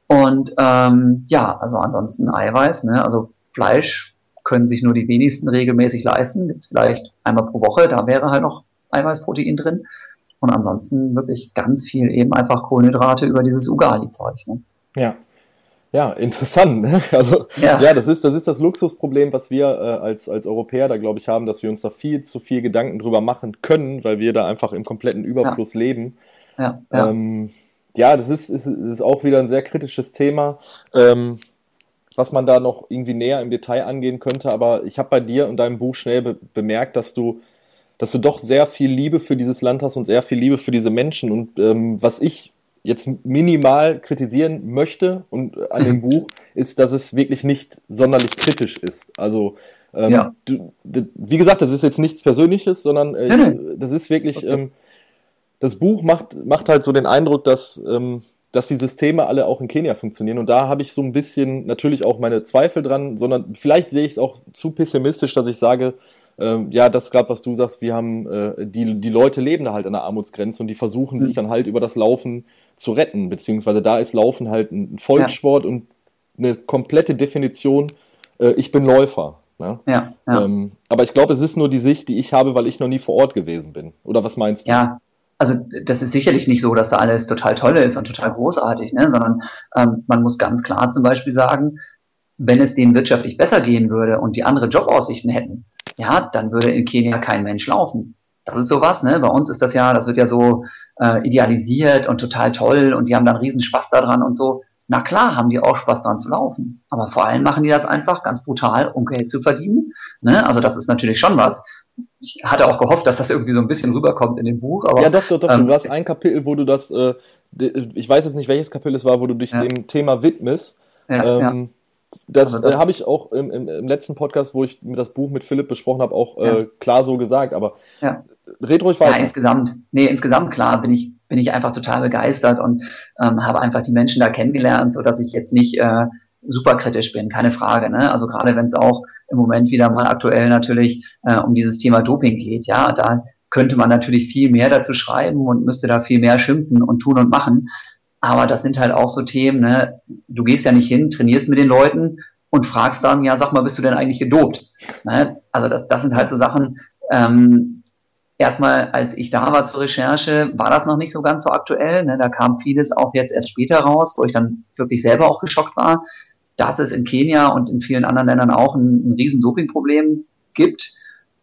Und ähm, ja, also ansonsten Eiweiß, ne? also Fleisch können sich nur die wenigsten regelmäßig leisten. Gibt's vielleicht einmal pro Woche, da wäre halt noch Eiweißprotein drin. Und ansonsten wirklich ganz viel eben einfach Kohlenhydrate über dieses Ugali-Zeug. Ne? Ja. Ja, interessant. Ne? *laughs* Also ja. ja, das ist das ist das Luxusproblem, was wir äh, als als Europäer da glaube ich haben, dass wir uns da viel zu viel Gedanken drüber machen können, weil wir da einfach im kompletten Überfluss ja. leben. Ja, ja. Ähm, ja, das ist, ist, ist auch wieder ein sehr kritisches Thema, ähm, was man da noch irgendwie näher im Detail angehen könnte. Aber ich habe bei dir und deinem Buch schnell be bemerkt, dass du, dass du doch sehr viel Liebe für dieses Land hast und sehr viel Liebe für diese Menschen. Und ähm, was ich jetzt minimal kritisieren möchte und an dem Buch ist, dass es wirklich nicht sonderlich kritisch ist. Also ähm, ja. du, wie gesagt, das ist jetzt nichts Persönliches, sondern äh, das ist wirklich okay. ähm, das Buch macht, macht halt so den Eindruck, dass, ähm, dass die Systeme alle auch in Kenia funktionieren. Und da habe ich so ein bisschen natürlich auch meine Zweifel dran, sondern vielleicht sehe ich es auch zu pessimistisch, dass ich sage, ähm, ja, das gerade, was du sagst, wir haben, äh, die, die Leute leben da halt an der Armutsgrenze und die versuchen mhm. sich dann halt über das Laufen zu retten, beziehungsweise da ist Laufen halt ein Volkssport ja. und eine komplette Definition, äh, ich bin Läufer. Ne? Ja, ja. Ähm, aber ich glaube, es ist nur die Sicht, die ich habe, weil ich noch nie vor Ort gewesen bin. Oder was meinst du? Ja, also das ist sicherlich nicht so, dass da alles total toll ist und total großartig, ne? sondern ähm, man muss ganz klar zum Beispiel sagen, wenn es denen wirtschaftlich besser gehen würde und die andere Jobaussichten hätten, ja, dann würde in Kenia kein Mensch laufen. Das ist sowas, ne? Bei uns ist das ja, das wird ja so äh, idealisiert und total toll und die haben dann riesen Spaß daran und so. Na klar, haben die auch Spaß daran zu laufen. Aber vor allem machen die das einfach ganz brutal, um Geld zu verdienen. Ne? Also das ist natürlich schon was. Ich hatte auch gehofft, dass das irgendwie so ein bisschen rüberkommt in dem Buch. Aber, ja, doch, doch, doch. Ähm, du hast ein Kapitel, wo du das, äh, ich weiß jetzt nicht, welches Kapitel es war, wo du dich ja. dem Thema widmest. Ja, ähm, ja. Das, also das äh, habe ich auch im, im, im, letzten Podcast, wo ich das Buch mit Philipp besprochen habe, auch äh, klar so gesagt. Aber ja. red ruhig weiter. Ja, insgesamt, nee, insgesamt klar bin ich, bin ich einfach total begeistert und ähm, habe einfach die Menschen da kennengelernt, so dass ich jetzt nicht äh, super kritisch bin, keine Frage. Ne? Also gerade wenn es auch im Moment wieder mal aktuell natürlich äh, um dieses Thema Doping geht, ja, da könnte man natürlich viel mehr dazu schreiben und müsste da viel mehr schimpfen und tun und machen. Aber das sind halt auch so Themen, ne? du gehst ja nicht hin, trainierst mit den Leuten und fragst dann, ja, sag mal, bist du denn eigentlich gedopt? Ne? Also das, das sind halt so Sachen, ähm, erstmal, als ich da war zur Recherche, war das noch nicht so ganz so aktuell. Ne? Da kam vieles auch jetzt erst später raus, wo ich dann wirklich selber auch geschockt war, dass es in Kenia und in vielen anderen Ländern auch ein, ein riesen Dopingproblem gibt.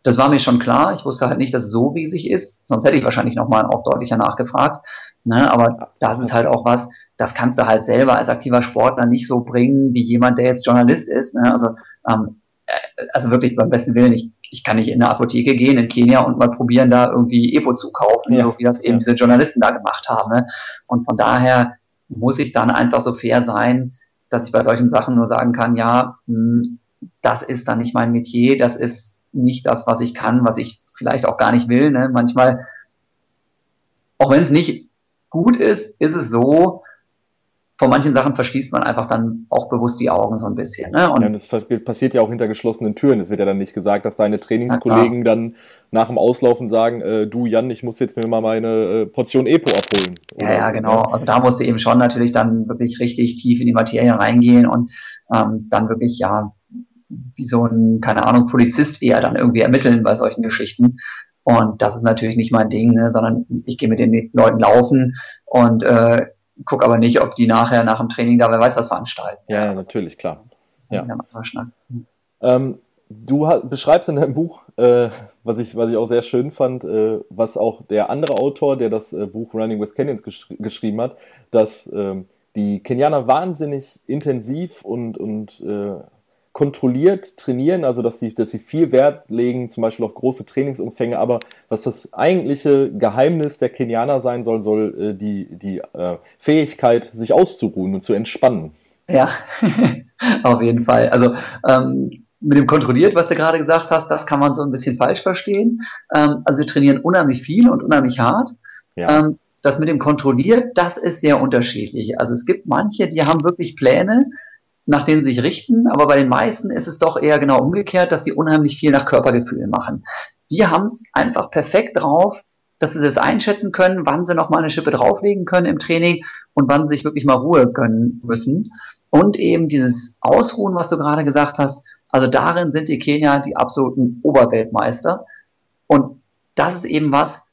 Das war mir schon klar. Ich wusste halt nicht, dass es so riesig ist. Sonst hätte ich wahrscheinlich nochmal auch deutlicher nachgefragt. Ne? Aber das ist halt auch was, das kannst du halt selber als aktiver Sportler nicht so bringen, wie jemand, der jetzt Journalist ist. Ne? Also, ähm, äh, also wirklich beim besten Willen, ich, ich kann nicht in eine Apotheke gehen in Kenia und mal probieren, da irgendwie Epo zu kaufen, ja. so wie das eben ja. diese Journalisten da gemacht haben. Ne? Und von daher muss ich dann einfach so fair sein, dass ich bei solchen Sachen nur sagen kann, ja, mh, hm, das ist dann nicht mein Metier, das ist nicht das, was ich kann, was ich vielleicht auch gar nicht will. Ne? Manchmal, auch wenn es nicht gut ist, ist es so, vor manchen Sachen verschließt man einfach dann auch bewusst die Augen so ein bisschen. Ne? Und ja, das passiert ja auch hinter geschlossenen Türen. Es wird ja dann nicht gesagt, dass deine Trainingskollegen dann nach dem Auslaufen sagen, äh, du Jan, ich muss jetzt mir mal meine äh, Portion Epo abholen. Oder, ja, ja, genau. Also da musste eben schon natürlich dann wirklich richtig tief in die Materie reingehen und ähm, dann wirklich, ja, wie so ein, keine Ahnung, Polizist eher dann irgendwie ermitteln bei solchen Geschichten. Und das ist natürlich nicht mein Ding, ne, sondern ich gehe mit den Leuten laufen und äh, gucke aber nicht, ob die nachher nach dem Training da wer weiß was veranstalten. Ja, also natürlich, das, klar. Das ja. Ähm, du beschreibst in deinem Buch, äh, was, ich, was ich auch sehr schön fand, äh, was auch der andere Autor, der das äh, Buch Running with Canyons gesch geschrieben hat, dass ähm, die Kenianer wahnsinnig intensiv und, und äh, kontrolliert trainieren, also dass sie, dass sie viel Wert legen, zum Beispiel auf große Trainingsumfänge, aber was das eigentliche Geheimnis der Kenianer sein soll, soll äh, die, die äh, Fähigkeit, sich auszuruhen und zu entspannen. Ja, *laughs* auf jeden Fall. Also ähm, mit dem kontrolliert, was du gerade gesagt hast, das kann man so ein bisschen falsch verstehen. Ähm, also sie trainieren unheimlich viel und unheimlich hart. Ja. Ähm, das mit dem kontrolliert, das ist sehr unterschiedlich. Also es gibt manche, die haben wirklich Pläne, nach denen sie sich richten, aber bei den meisten ist es doch eher genau umgekehrt, dass die unheimlich viel nach Körpergefühl machen. Die haben es einfach perfekt drauf, dass sie das einschätzen können, wann sie noch mal eine Schippe drauflegen können im Training und wann sie sich wirklich mal Ruhe gönnen müssen. Und eben dieses Ausruhen, was du gerade gesagt hast, also darin sind die Kenier die absoluten Oberweltmeister. Und das ist eben was,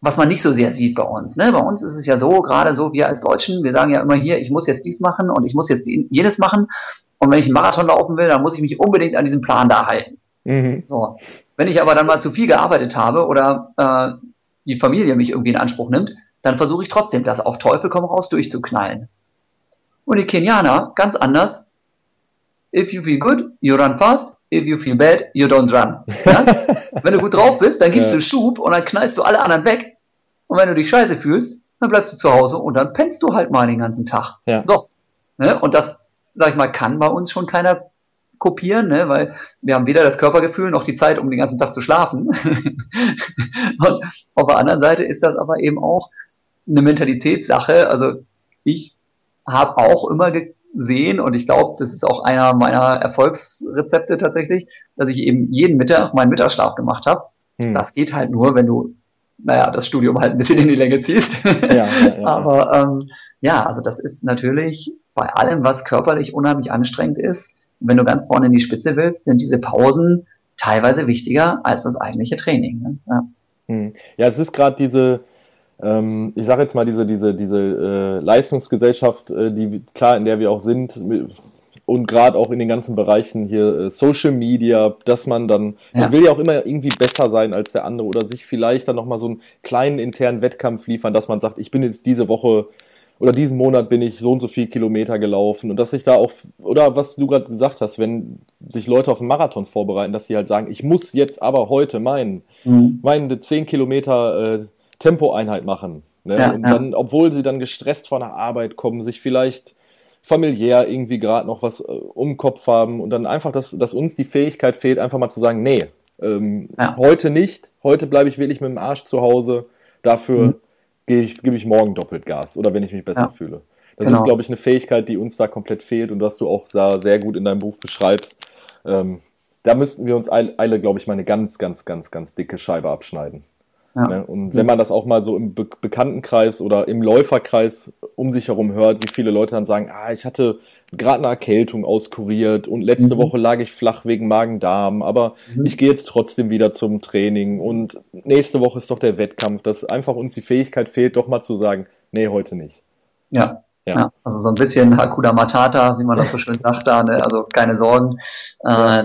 was man nicht so sehr sieht bei uns. Ne? Bei uns ist es ja so, gerade so, wir als Deutschen, wir sagen ja immer hier, ich muss jetzt dies machen und ich muss jetzt jenes machen. Und wenn ich einen Marathon laufen will, dann muss ich mich unbedingt an diesem Plan da halten. Mhm. So. Wenn ich aber dann mal zu viel gearbeitet habe oder äh, die Familie mich irgendwie in Anspruch nimmt, dann versuche ich trotzdem, das auf Teufel komm raus durchzuknallen. Und die Kenianer, ganz anders. If you feel good, you run fast if you feel bad, you don't run. Ja? *laughs* wenn du gut drauf bist, dann gibst ja. du Schub und dann knallst du alle anderen weg. Und wenn du dich scheiße fühlst, dann bleibst du zu Hause und dann pennst du halt mal den ganzen Tag. Ja. So. Ne? Und das, sag ich mal, kann bei uns schon keiner kopieren, ne? weil wir haben weder das Körpergefühl noch die Zeit, um den ganzen Tag zu schlafen. *laughs* und auf der anderen Seite ist das aber eben auch eine Mentalitätssache. Also ich habe auch immer ge sehen und ich glaube, das ist auch einer meiner Erfolgsrezepte tatsächlich, dass ich eben jeden Mittag meinen Mittagsschlaf gemacht habe. Hm. Das geht halt nur, wenn du, naja, das Studium halt ein bisschen in die Länge ziehst. Ja, ja, ja, *laughs* Aber ähm, ja, also das ist natürlich bei allem, was körperlich unheimlich anstrengend ist, wenn du ganz vorne in die Spitze willst, sind diese Pausen teilweise wichtiger als das eigentliche Training. Ne? Ja. Hm. ja, es ist gerade diese, ähm, ich sage jetzt mal, diese, diese, diese äh, Leistungsgesellschaft, äh, die klar, in der wir auch sind, und gerade auch in den ganzen Bereichen hier äh, Social Media, dass man dann, Ja. man will ja auch immer irgendwie besser sein als der andere oder sich vielleicht dann nochmal so einen kleinen internen Wettkampf liefern, dass man sagt, ich bin jetzt diese Woche oder diesen Monat bin ich so und so viel Kilometer gelaufen und dass sich da auch, oder was du gerade gesagt hast, wenn sich Leute auf einen Marathon vorbereiten, dass sie halt sagen, ich muss jetzt aber heute meinen, Mhm. meine 10 Kilometer äh, Tempoeinheit machen. Ne? Ja, und ja. dann, obwohl sie dann gestresst von der Arbeit kommen, sich vielleicht familiär irgendwie gerade noch was äh, um den Kopf haben und dann einfach, dass, dass uns die Fähigkeit fehlt, einfach mal zu sagen, nee, ähm, Ja. heute nicht, heute bleibe ich wirklich mit dem Arsch zu Hause, dafür Mhm. gebe ich, gebe ich morgen doppelt Gas oder wenn ich mich besser Ja. fühle. Das Genau. ist, glaube ich, eine Fähigkeit, die uns da komplett fehlt und was du auch da sehr gut in deinem Buch beschreibst. Ähm, da müssten wir uns alle glaube ich, mal eine ganz, ganz, ganz, ganz dicke Scheibe abschneiden. Ja. Ne? Und wenn man das auch mal so im Be Bekanntenkreis oder im Läuferkreis um sich herum hört, wie viele Leute dann sagen, ah, ich hatte gerade eine Erkältung auskuriert und letzte Mhm. Woche lag ich flach wegen Magen-Darm, aber Mhm. ich gehe jetzt trotzdem wieder zum Training und nächste Woche ist doch der Wettkampf, dass einfach uns die Fähigkeit fehlt, doch mal zu sagen, nee, heute nicht. Ja. Ja. ja. Also so ein bisschen Hakuna Matata, wie man das so schön sagt da, ne? also keine Sorgen. Äh,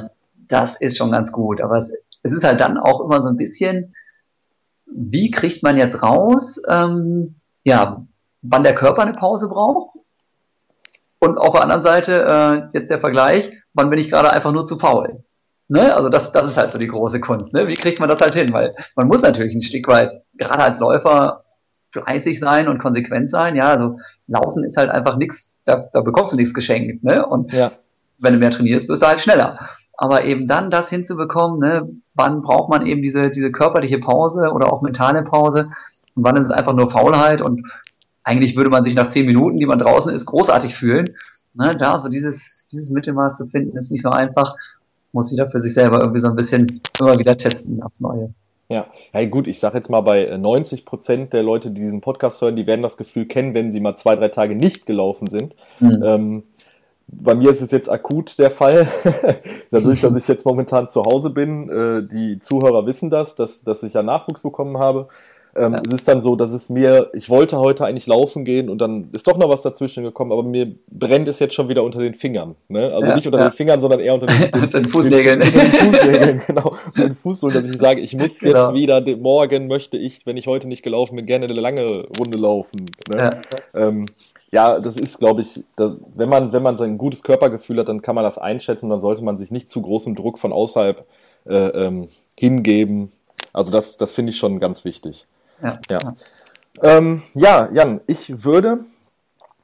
das ist schon ganz gut. Aber es, es ist halt dann auch immer so ein bisschen, wie kriegt man jetzt raus, ähm, ja, wann der Körper eine Pause braucht? Und auf der anderen Seite, äh, jetzt der Vergleich, wann bin ich gerade einfach nur zu faul? Ne? Also das, das ist halt so die große Kunst. Ne? Wie kriegt man das halt hin? Weil man muss natürlich ein Stück weit, gerade als Läufer, fleißig sein und konsequent sein. Ja, also Laufen ist halt einfach nichts, da, da bekommst du nichts geschenkt. Ne? Und Ja, wenn du mehr trainierst, wirst du halt schneller. Aber eben dann das hinzubekommen, ne, wann braucht man eben diese, diese körperliche Pause oder auch mentale Pause und wann ist es einfach nur Faulheit und eigentlich würde man sich nach zehn Minuten, die man draußen ist, großartig fühlen. Ne, da so dieses, dieses Mittelmaß zu finden, ist nicht so einfach. Muss jeder für sich selber irgendwie so ein bisschen immer wieder testen aufs Neue. ja. Hey, gut, ich sage jetzt mal, bei äh, 90 Prozent der Leute, die diesen Podcast hören, die werden das Gefühl kennen, wenn sie mal zwei, drei Tage nicht gelaufen sind. Hm. Ähm, bei mir ist es jetzt akut der Fall, *laughs* dadurch, dass ich jetzt momentan zu Hause bin. Äh, die Zuhörer wissen das, dass, dass ich ja Nachwuchs bekommen habe. Ähm, Ja. Es ist dann so, dass es mir, ich wollte heute eigentlich laufen gehen und dann ist doch noch was dazwischen gekommen, aber mir brennt es jetzt schon wieder unter den Fingern. Ne? Also Ja, nicht unter ja. den Fingern, sondern eher unter den, *laughs* Unter den Fußnägeln. *laughs* Den, den Fußnägeln, genau. Den Fußsohlen, dass ich sage, ich muss jetzt Genau. wieder, de- morgen möchte ich, wenn ich heute nicht gelaufen bin, gerne eine lange Runde laufen. Ne? Ähm, ja, das ist, glaube ich, da, wenn man, wenn man sein gutes Körpergefühl hat, dann kann man das einschätzen, dann sollte man sich nicht zu großem Druck von außerhalb äh, ähm, hingeben. Also das, das finde ich schon ganz wichtig. Ja. Ja. Ähm, ja, Jan, ich würde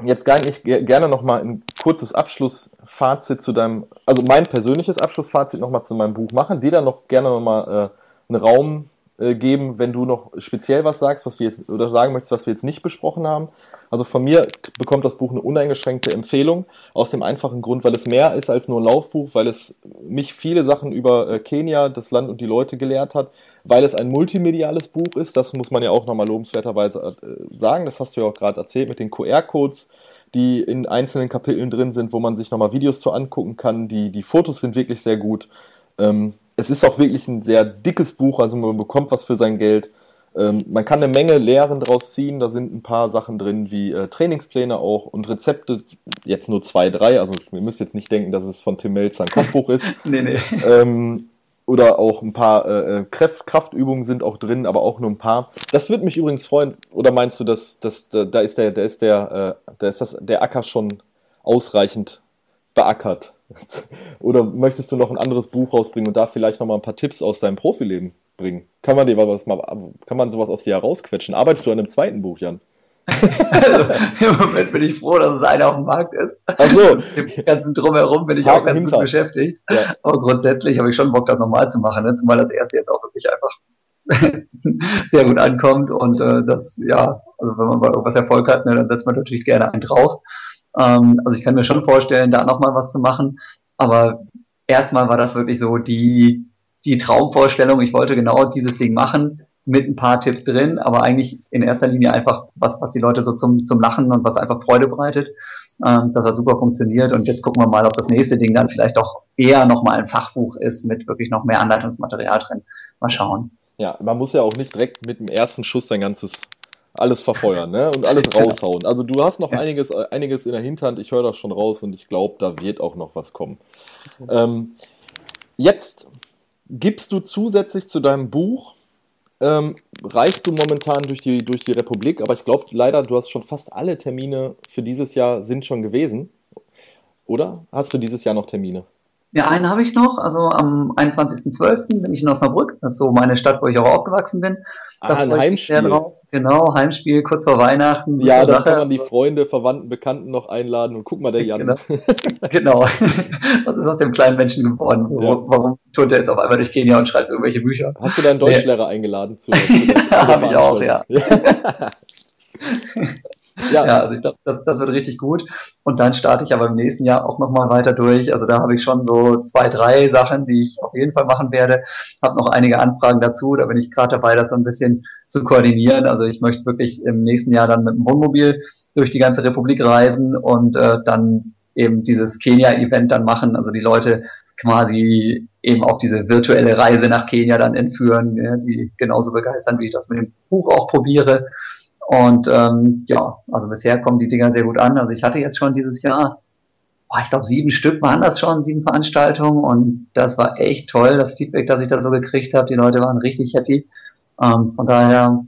jetzt gar nicht ge- gerne noch mal ein kurzes Abschlussfazit zu deinem, also mein persönliches Abschlussfazit noch mal zu meinem Buch machen, dir dann noch gerne noch mal äh, einen Raum äh, geben, wenn du noch speziell was sagst, was wir jetzt oder sagen möchtest, was wir jetzt nicht besprochen haben. Also von mir bekommt das Buch eine uneingeschränkte Empfehlung aus dem einfachen Grund, weil es mehr ist als nur ein Laufbuch, weil es mich viele Sachen über äh, Kenia, das Land und die Leute gelehrt hat, weil es ein multimediales Buch ist. Das muss man ja auch nochmal lobenswerterweise äh, sagen. Das hast du ja auch gerade erzählt mit den QR-Codes, die in einzelnen Kapiteln drin sind, wo man sich nochmal Videos zu angucken kann. Die, die Fotos sind wirklich sehr gut. Ähm, es ist auch wirklich ein sehr dickes Buch, also man bekommt was für sein Geld. Ähm, man kann eine Menge Lehren draus ziehen. Da sind ein paar Sachen drin, wie äh, Trainingspläne auch und Rezepte. Jetzt nur zwei, drei. Also ihr müsst jetzt nicht denken, dass es von Tim Melzer ein Kochbuch ist. *laughs* Nee, nee. Ähm, oder auch ein paar äh, Kraft, Kraftübungen sind auch drin, aber auch nur ein paar. Das würde mich übrigens freuen. Oder meinst du, dass, dass da da ist der, da ist der, äh, da ist das der Acker schon ausreichend beackert? *laughs* Oder möchtest du noch ein anderes Buch rausbringen und da vielleicht noch mal ein paar Tipps aus deinem Profileben bringen? Kann man dir was mal, kann man sowas aus dir herausquetschen? Arbeitest du an einem zweiten Buch, Jan? Also, Im Moment bin ich froh, dass es einer auf dem Markt ist. Ach so. Im ganzen Drumherum bin ich Haken auch ganz hinter. gut beschäftigt. Ja. Aber grundsätzlich habe ich schon Bock, das nochmal zu machen, ne? zumal das erste jetzt auch wirklich einfach *laughs* sehr gut ankommt und äh, das, ja, also wenn man bei irgendwas Erfolg hat, ne, dann setzt man natürlich gerne einen drauf. Ähm, also ich kann mir schon vorstellen, da nochmal was zu machen, aber erstmal war das wirklich so die, die Traumvorstellung, ich wollte genau dieses Ding machen, mit ein paar Tipps drin, aber eigentlich in erster Linie einfach was, was die Leute so zum, zum Lachen und was einfach Freude bereitet. Ähm, das hat super funktioniert und jetzt gucken wir mal, ob das nächste Ding dann vielleicht auch eher nochmal ein Fachbuch ist mit wirklich noch mehr Anleitungsmaterial drin. Mal schauen. Ja, man muss ja auch nicht direkt mit dem ersten Schuss sein ganzes alles verfeuern ne? und alles *laughs* raushauen. Also du hast noch einiges, einiges in der Hinterhand, ich höre das schon raus und ich glaube, da wird auch noch was kommen. Ähm, jetzt gibst du zusätzlich zu deinem Buch, ähm, reist du momentan durch die, durch die Republik, aber ich glaube leider, du hast schon fast alle Termine für dieses Jahr sind schon gewesen. Oder? Hast du dieses Jahr noch Termine? Ja, einen habe ich noch. Also am 21.12. bin ich in Osnabrück. Das ist so meine Stadt, wo ich auch aufgewachsen bin. Da ah, ein Heimspiel. Genau, Heimspiel kurz vor Weihnachten. Ja, da kann man die Freunde, Verwandten, Bekannten noch einladen und guck mal, der Jan. Genau. genau. *laughs* Was ist aus dem kleinen Menschen geworden? Ja. Warum tut er jetzt auf einmal durch Kenia und schreibt irgendwelche Bücher? Hast du deinen Deutschlehrer nee. eingeladen? Zu, zu *laughs* Habe ich auch, ja. Ja. *laughs* *laughs* ja, also ich glaube, das, das wird richtig gut. Und dann starte ich aber im nächsten Jahr auch nochmal weiter durch. Also da habe ich schon so zwei, drei Sachen, die ich auf jeden Fall machen werde. Habe noch einige Anfragen dazu. Da bin ich gerade dabei, das so ein bisschen zu koordinieren. Also ich möchte wirklich im nächsten Jahr dann mit dem Wohnmobil durch die ganze Republik reisen und äh, dann eben dieses Kenia-Event dann machen. Also die Leute quasi eben auch diese virtuelle Reise nach Kenia dann entführen, ja, die genauso begeistern, wie ich das mit dem Buch auch probiere. Und ähm, ja, also bisher kommen die Dinger sehr gut an. Also ich hatte jetzt schon dieses Jahr, oh, ich glaube sieben Stück waren das schon, sieben Veranstaltungen und das war echt toll, das Feedback, das ich da so gekriegt habe. Die Leute waren richtig happy. Ähm, von daher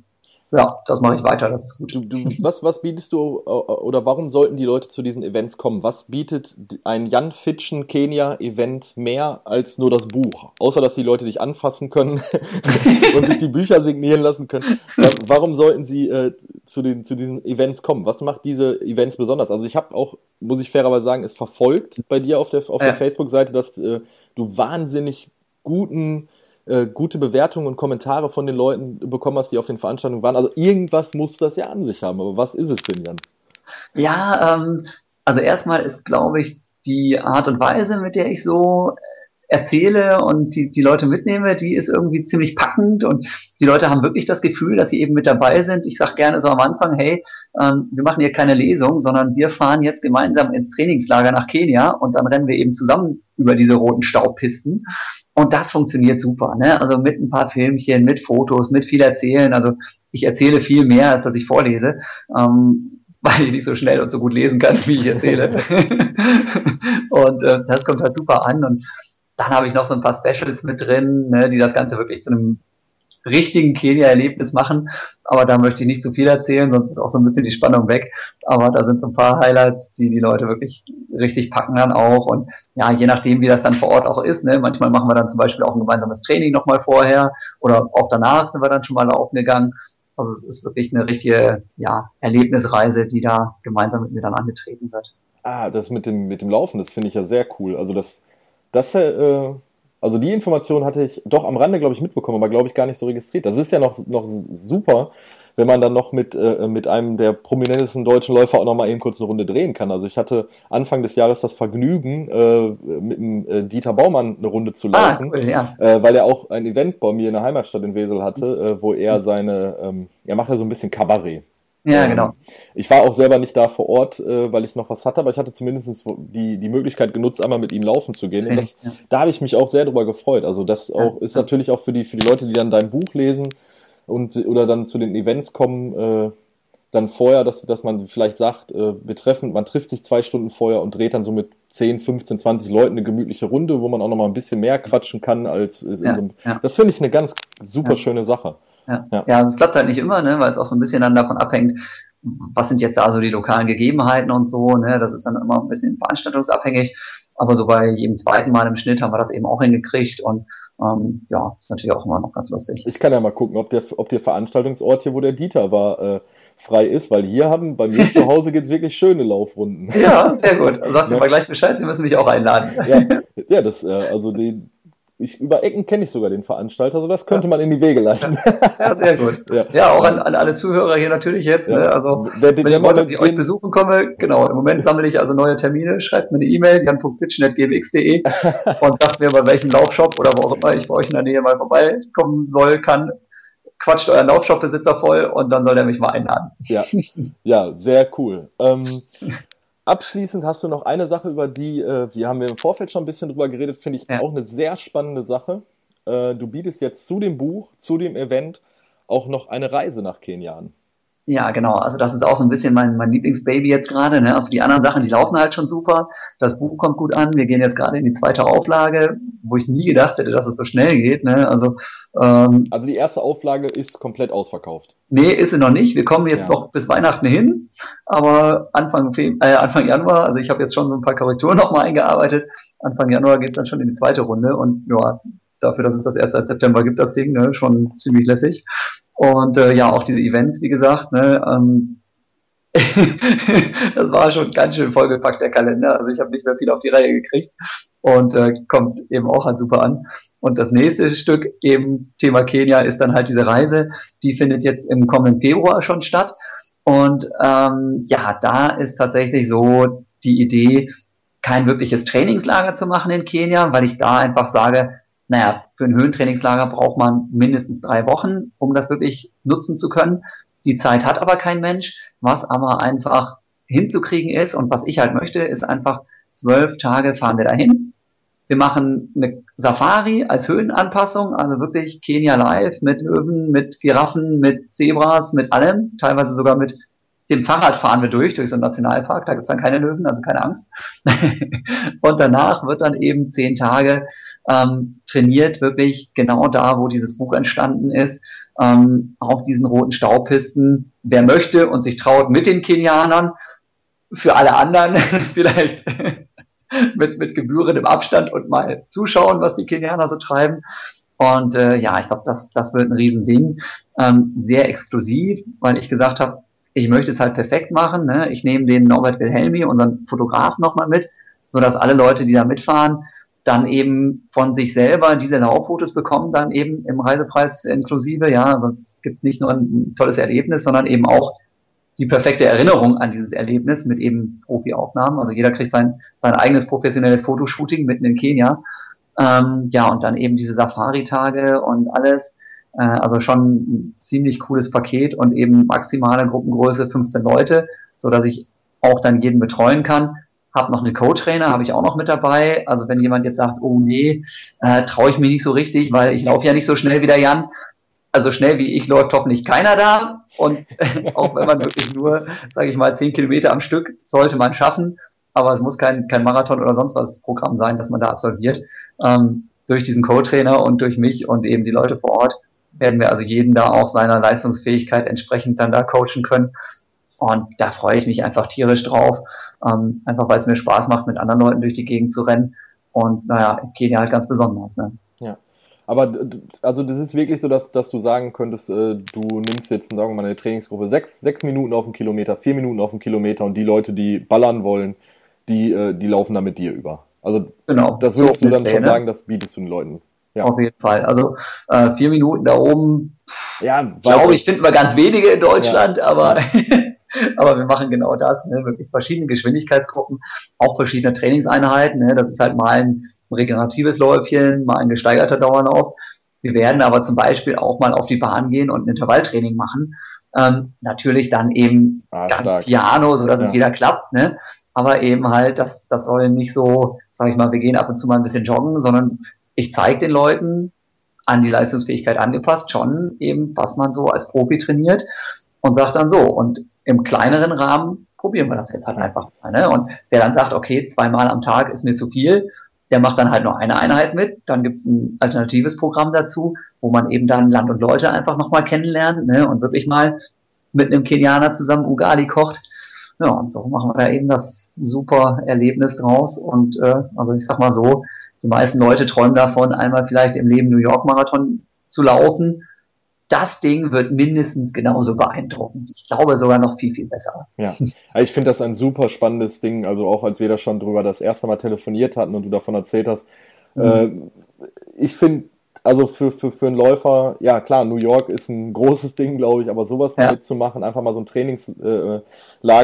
ja, das mache ich weiter, das ist gut. Du, du, was, was bietest du oder warum sollten die Leute zu diesen Events kommen? Was bietet ein Jan Fitschen Kenia Event mehr als nur das Buch? Außer dass die Leute dich anfassen können *laughs* und sich die Bücher signieren lassen können. Warum sollten sie äh, zu, den, zu diesen Events kommen? Was macht diese Events besonders? Also ich habe auch, muss ich fairerweise sagen, es verfolgt bei dir auf der, auf ja. der Facebook-Seite, dass äh, du wahnsinnig guten äh, gute Bewertungen und Kommentare von den Leuten bekommen hast, die auf den Veranstaltungen waren. Also irgendwas muss das ja an sich haben. Aber was ist es denn, Jan? Ja, ähm, also erstmal ist, glaube ich, die Art und Weise, mit der ich so erzähle und die, die Leute mitnehme, die ist irgendwie ziemlich packend und die Leute haben wirklich das Gefühl, dass sie eben mit dabei sind. Ich sage gerne so am Anfang, hey, ähm, wir machen hier keine Lesung, sondern wir fahren jetzt gemeinsam ins Trainingslager nach Kenia und dann rennen wir eben zusammen über diese roten Staubpisten. Und das funktioniert super, ne? Also mit ein paar Filmchen, mit Fotos, mit viel Erzählen. Also ich erzähle viel mehr, als dass ich vorlese. Ähm, *laughs* weil ich nicht so schnell und so gut lesen kann, wie ich erzähle. *laughs* und äh, das kommt halt super an. Und dann habe ich noch so ein paar Specials mit drin, ne, die das Ganze wirklich zu einem richtigen Kenia-Erlebnis machen. Aber da möchte ich nicht zu viel erzählen, sonst ist auch so ein bisschen die Spannung weg. Aber da sind so ein paar Highlights, die die Leute wirklich richtig packen dann auch. Und ja, je nachdem, wie das dann vor Ort auch ist. Ne? Manchmal machen wir dann zum Beispiel auch ein gemeinsames Training nochmal vorher oder auch danach sind wir dann schon mal laufen gegangen. Also es ist wirklich eine richtige ja, Erlebnisreise, die da gemeinsam mit mir dann angetreten wird. Ah, das mit dem, mit dem Laufen, das finde ich ja sehr cool. Also das, das äh, also die Information hatte ich doch am Rande, glaube ich, mitbekommen, aber glaube ich gar nicht so registriert. Das ist ja noch, noch super, wenn man dann noch mit, äh, mit einem der prominentesten deutschen Läufer auch noch mal eben kurz eine Runde drehen kann. Also ich hatte Anfang des Jahres das Vergnügen, äh, mit dem äh, Dieter Baumann eine Runde zu laufen, ah, cool, ja. äh, weil er auch ein Event bei mir in der Heimatstadt in Wesel hatte, äh, wo er seine, ähm, er macht ja so ein bisschen Kabarett. Ja, ähm, genau. Ich war auch selber nicht da vor Ort, äh, weil ich noch was hatte, aber ich hatte zumindest die, die Möglichkeit genutzt, einmal mit ihm laufen zu gehen. Und das, ja. da habe ich mich auch sehr drüber gefreut. Also das auch ist ja. natürlich auch für die, für die Leute, die dann dein Buch lesen und oder dann zu den Events kommen, äh, dann vorher, dass, dass man vielleicht sagt, äh, wir treffen, man trifft sich zwei Stunden vorher und dreht dann so mit 10, 15, 20 Leuten eine gemütliche Runde, wo man auch noch mal ein bisschen mehr quatschen kann als in ja, so einem. Das finde ich eine ganz super schöne Sache. Ja, ja. ja es klappt halt nicht immer, ne, weil es auch so ein bisschen dann davon abhängt, was sind jetzt da so die lokalen Gegebenheiten und so, ne, das ist dann immer ein bisschen veranstaltungsabhängig, aber so bei jedem zweiten Mal im Schnitt haben wir das eben auch hingekriegt und ähm, ja, ist natürlich auch immer noch ganz lustig. Ich kann ja mal gucken, ob der, ob der Veranstaltungsort hier, wo der Dieter war, äh, frei ist, weil hier haben, bei mir zu Hause *laughs* geht's wirklich schöne Laufrunden. Ja, sehr gut. Sagt ja. mal gleich Bescheid, Sie müssen mich auch einladen. Ja, ja das, äh, also die, ich, über Ecken kenne ich sogar den Veranstalter, also das könnte ja. man in die Wege leiten. Ja, sehr gut. Ja, ja auch an, an, alle Zuhörer hier natürlich jetzt. Ja. Ne? Also, der, der, wenn wollt, dass ich euch besuchen komme, genau, im Moment sammle ich also neue Termine, schreibt mir eine E-Mail, jan.pitch.gmx.de *laughs* und sagt mir, bei welchem Laufshop oder wo auch immer ich bei euch in der Nähe mal vorbeikommen soll, kann, quatscht euren Laufshop-Besitzer voll und dann soll er mich mal einladen. Ja, ja sehr cool. Ähm, *laughs* Abschließend hast du noch eine Sache, über die, äh, wir haben im Vorfeld schon ein bisschen drüber geredet, finde ich ja. auch eine sehr spannende Sache. Äh, du bietest jetzt zu dem Buch, zu dem Event auch noch eine Reise nach Kenia an. Ja, genau. Also das ist auch so ein bisschen mein, mein Lieblingsbaby jetzt gerade. Ne? Also die anderen Sachen, die laufen halt schon super. Das Buch kommt gut an. Wir gehen jetzt gerade in die zweite Auflage, wo ich nie gedacht hätte, dass es so schnell geht. Ne? Also, ähm, also die erste Auflage ist komplett ausverkauft. Nee, ist sie noch nicht. Wir kommen jetzt ja. noch bis Weihnachten hin. Aber Anfang, äh, Anfang Januar, also ich habe jetzt schon so ein paar Korrekturen *laughs* nochmal eingearbeitet. Anfang Januar geht's dann schon in die zweite Runde. Und ja, dafür, dass es das erst seit September gibt, das Ding, ne? schon ziemlich lässig. Und äh, ja, auch diese Events, wie gesagt, ne, ähm, *laughs* das war schon ganz schön vollgepackt, der Kalender. Also ich habe nicht mehr viel auf die Reihe gekriegt und äh, kommt eben auch halt super an. Und das nächste Stück, eben Thema Kenia, ist dann halt diese Reise. Die findet jetzt im kommenden Februar schon statt. Und ähm, ja, da ist tatsächlich so die Idee, kein wirkliches Trainingslager zu machen in Kenia, weil ich da einfach sage, naja, für ein Höhentrainingslager braucht man mindestens drei Wochen, um das wirklich nutzen zu können. Die Zeit hat aber kein Mensch. Was aber einfach hinzukriegen ist und was ich halt möchte, ist einfach zwölf Tage fahren wir dahin. Wir machen eine Safari als Höhenanpassung, also wirklich Kenia live mit Löwen, mit Giraffen, mit Zebras, mit allem, teilweise sogar mit dem Fahrrad fahren wir durch, durch so einen Nationalpark, da gibt's dann keine Löwen, also keine Angst. *laughs* und danach wird dann eben zehn Tage ähm, trainiert, wirklich genau da, wo dieses Buch entstanden ist, ähm, auf diesen roten Staupisten. Wer möchte und sich traut mit den Kenianern, für alle anderen *laughs* vielleicht *laughs* mit, mit gebührendem Abstand und mal zuschauen, was die Kenianer so treiben. Und äh, ja, ich glaube, das, das wird ein Riesending. Ähm, sehr exklusiv, weil ich gesagt habe, ich möchte es halt perfekt machen. Ne? Ich nehme den Norbert Wilhelmi, unseren Fotograf, nochmal mit, so dass alle Leute, die da mitfahren, dann eben von sich selber diese Lauffotos bekommen, dann eben im Reisepreis inklusive. Ja, sonst gibt nicht nur ein tolles Erlebnis, sondern eben auch die perfekte Erinnerung an dieses Erlebnis mit eben Profi-Aufnahmen. Also jeder kriegt sein, sein eigenes professionelles Fotoshooting mitten in Kenia. Ähm, ja, und dann eben diese Safari-Tage und alles. Äh, also schon ein ziemlich cooles Paket und eben maximale Gruppengröße 15 Leute, so dass ich auch dann jeden betreuen kann. Hab noch eine Co-Trainer, habe ich auch noch mit dabei. Also wenn jemand jetzt sagt, oh nee, äh, traue ich mir nicht so richtig, weil ich laufe ja nicht so schnell wie der Jan. Also schnell wie ich läuft hoffentlich keiner da. Und *laughs* auch wenn man wirklich nur, sage ich mal, 10 Kilometer am Stück sollte man schaffen. Aber es muss kein, kein Marathon oder sonst was Programm sein, das man da absolviert. Ähm, durch diesen Co-Trainer und durch mich und eben die Leute vor Ort werden wir also jeden da auch seiner Leistungsfähigkeit entsprechend dann da coachen können. Und da freue ich mich einfach tierisch drauf, ähm, einfach weil es mir Spaß macht, mit anderen Leuten durch die Gegend zu rennen. Und naja, in Kenia halt ganz besonders. Ne? Ja. Aber also das ist wirklich so, dass, dass du sagen könntest, äh, du nimmst jetzt, sagen wir mal, eine Trainingsgruppe sechs, sechs Minuten auf den Kilometer, vier Minuten auf den Kilometer und die Leute, die ballern wollen, die, äh, die laufen da mit dir über. Also genau, das würdest so du dann schon sagen, das bietest du den Leuten ja. Auf jeden Fall. Also äh, vier Minuten da oben, ja, glaube ich, finden wir ganz wenige in Deutschland, ja. aber, *laughs* aber wir machen genau das, ne? wirklich verschiedene Geschwindigkeitsgruppen, auch verschiedene Trainingseinheiten. Ne? Das ist halt mal ein regeneratives Läufchen, mal ein gesteigerter Dauerlauf. Wir werden aber zum Beispiel auch mal auf die Bahn gehen und ein Intervalltraining machen. Ähm, natürlich dann eben ah, ganz stark. piano, so dass ja. es jeder klappt, ne? Aber eben halt, das, das soll nicht so, sag ich mal, wir gehen ab und zu mal ein bisschen joggen, sondern ich zeige den Leuten an die Leistungsfähigkeit angepasst schon eben, was man so als Profi trainiert und sagt dann so, und im kleineren Rahmen probieren wir das jetzt halt einfach mal. Ne? Und wer dann sagt, okay, zweimal am Tag ist mir zu viel, der macht dann halt nur eine Einheit mit, dann gibt's ein alternatives Programm dazu, wo man eben dann Land und Leute einfach nochmal kennenlernt ne? und wirklich mal mit einem Kenianer zusammen Ugali kocht. Ja, und so machen wir da eben das super Erlebnis draus. Und äh, also ich sag mal so, die meisten Leute träumen davon, einmal vielleicht im Leben New York Marathon zu laufen. Das Ding wird mindestens genauso beeindruckend. Ich glaube sogar noch viel, viel besser. Ja, ich finde das ein super spannendes Ding. Also auch als wir da schon drüber das erste Mal telefoniert hatten und du davon erzählt hast. Mhm. Äh, ich finde also für, für, für einen Läufer, ja klar, New York ist ein großes Ding, glaube ich, aber sowas mal ja. mitzumachen, einfach mal so ein Trainingslager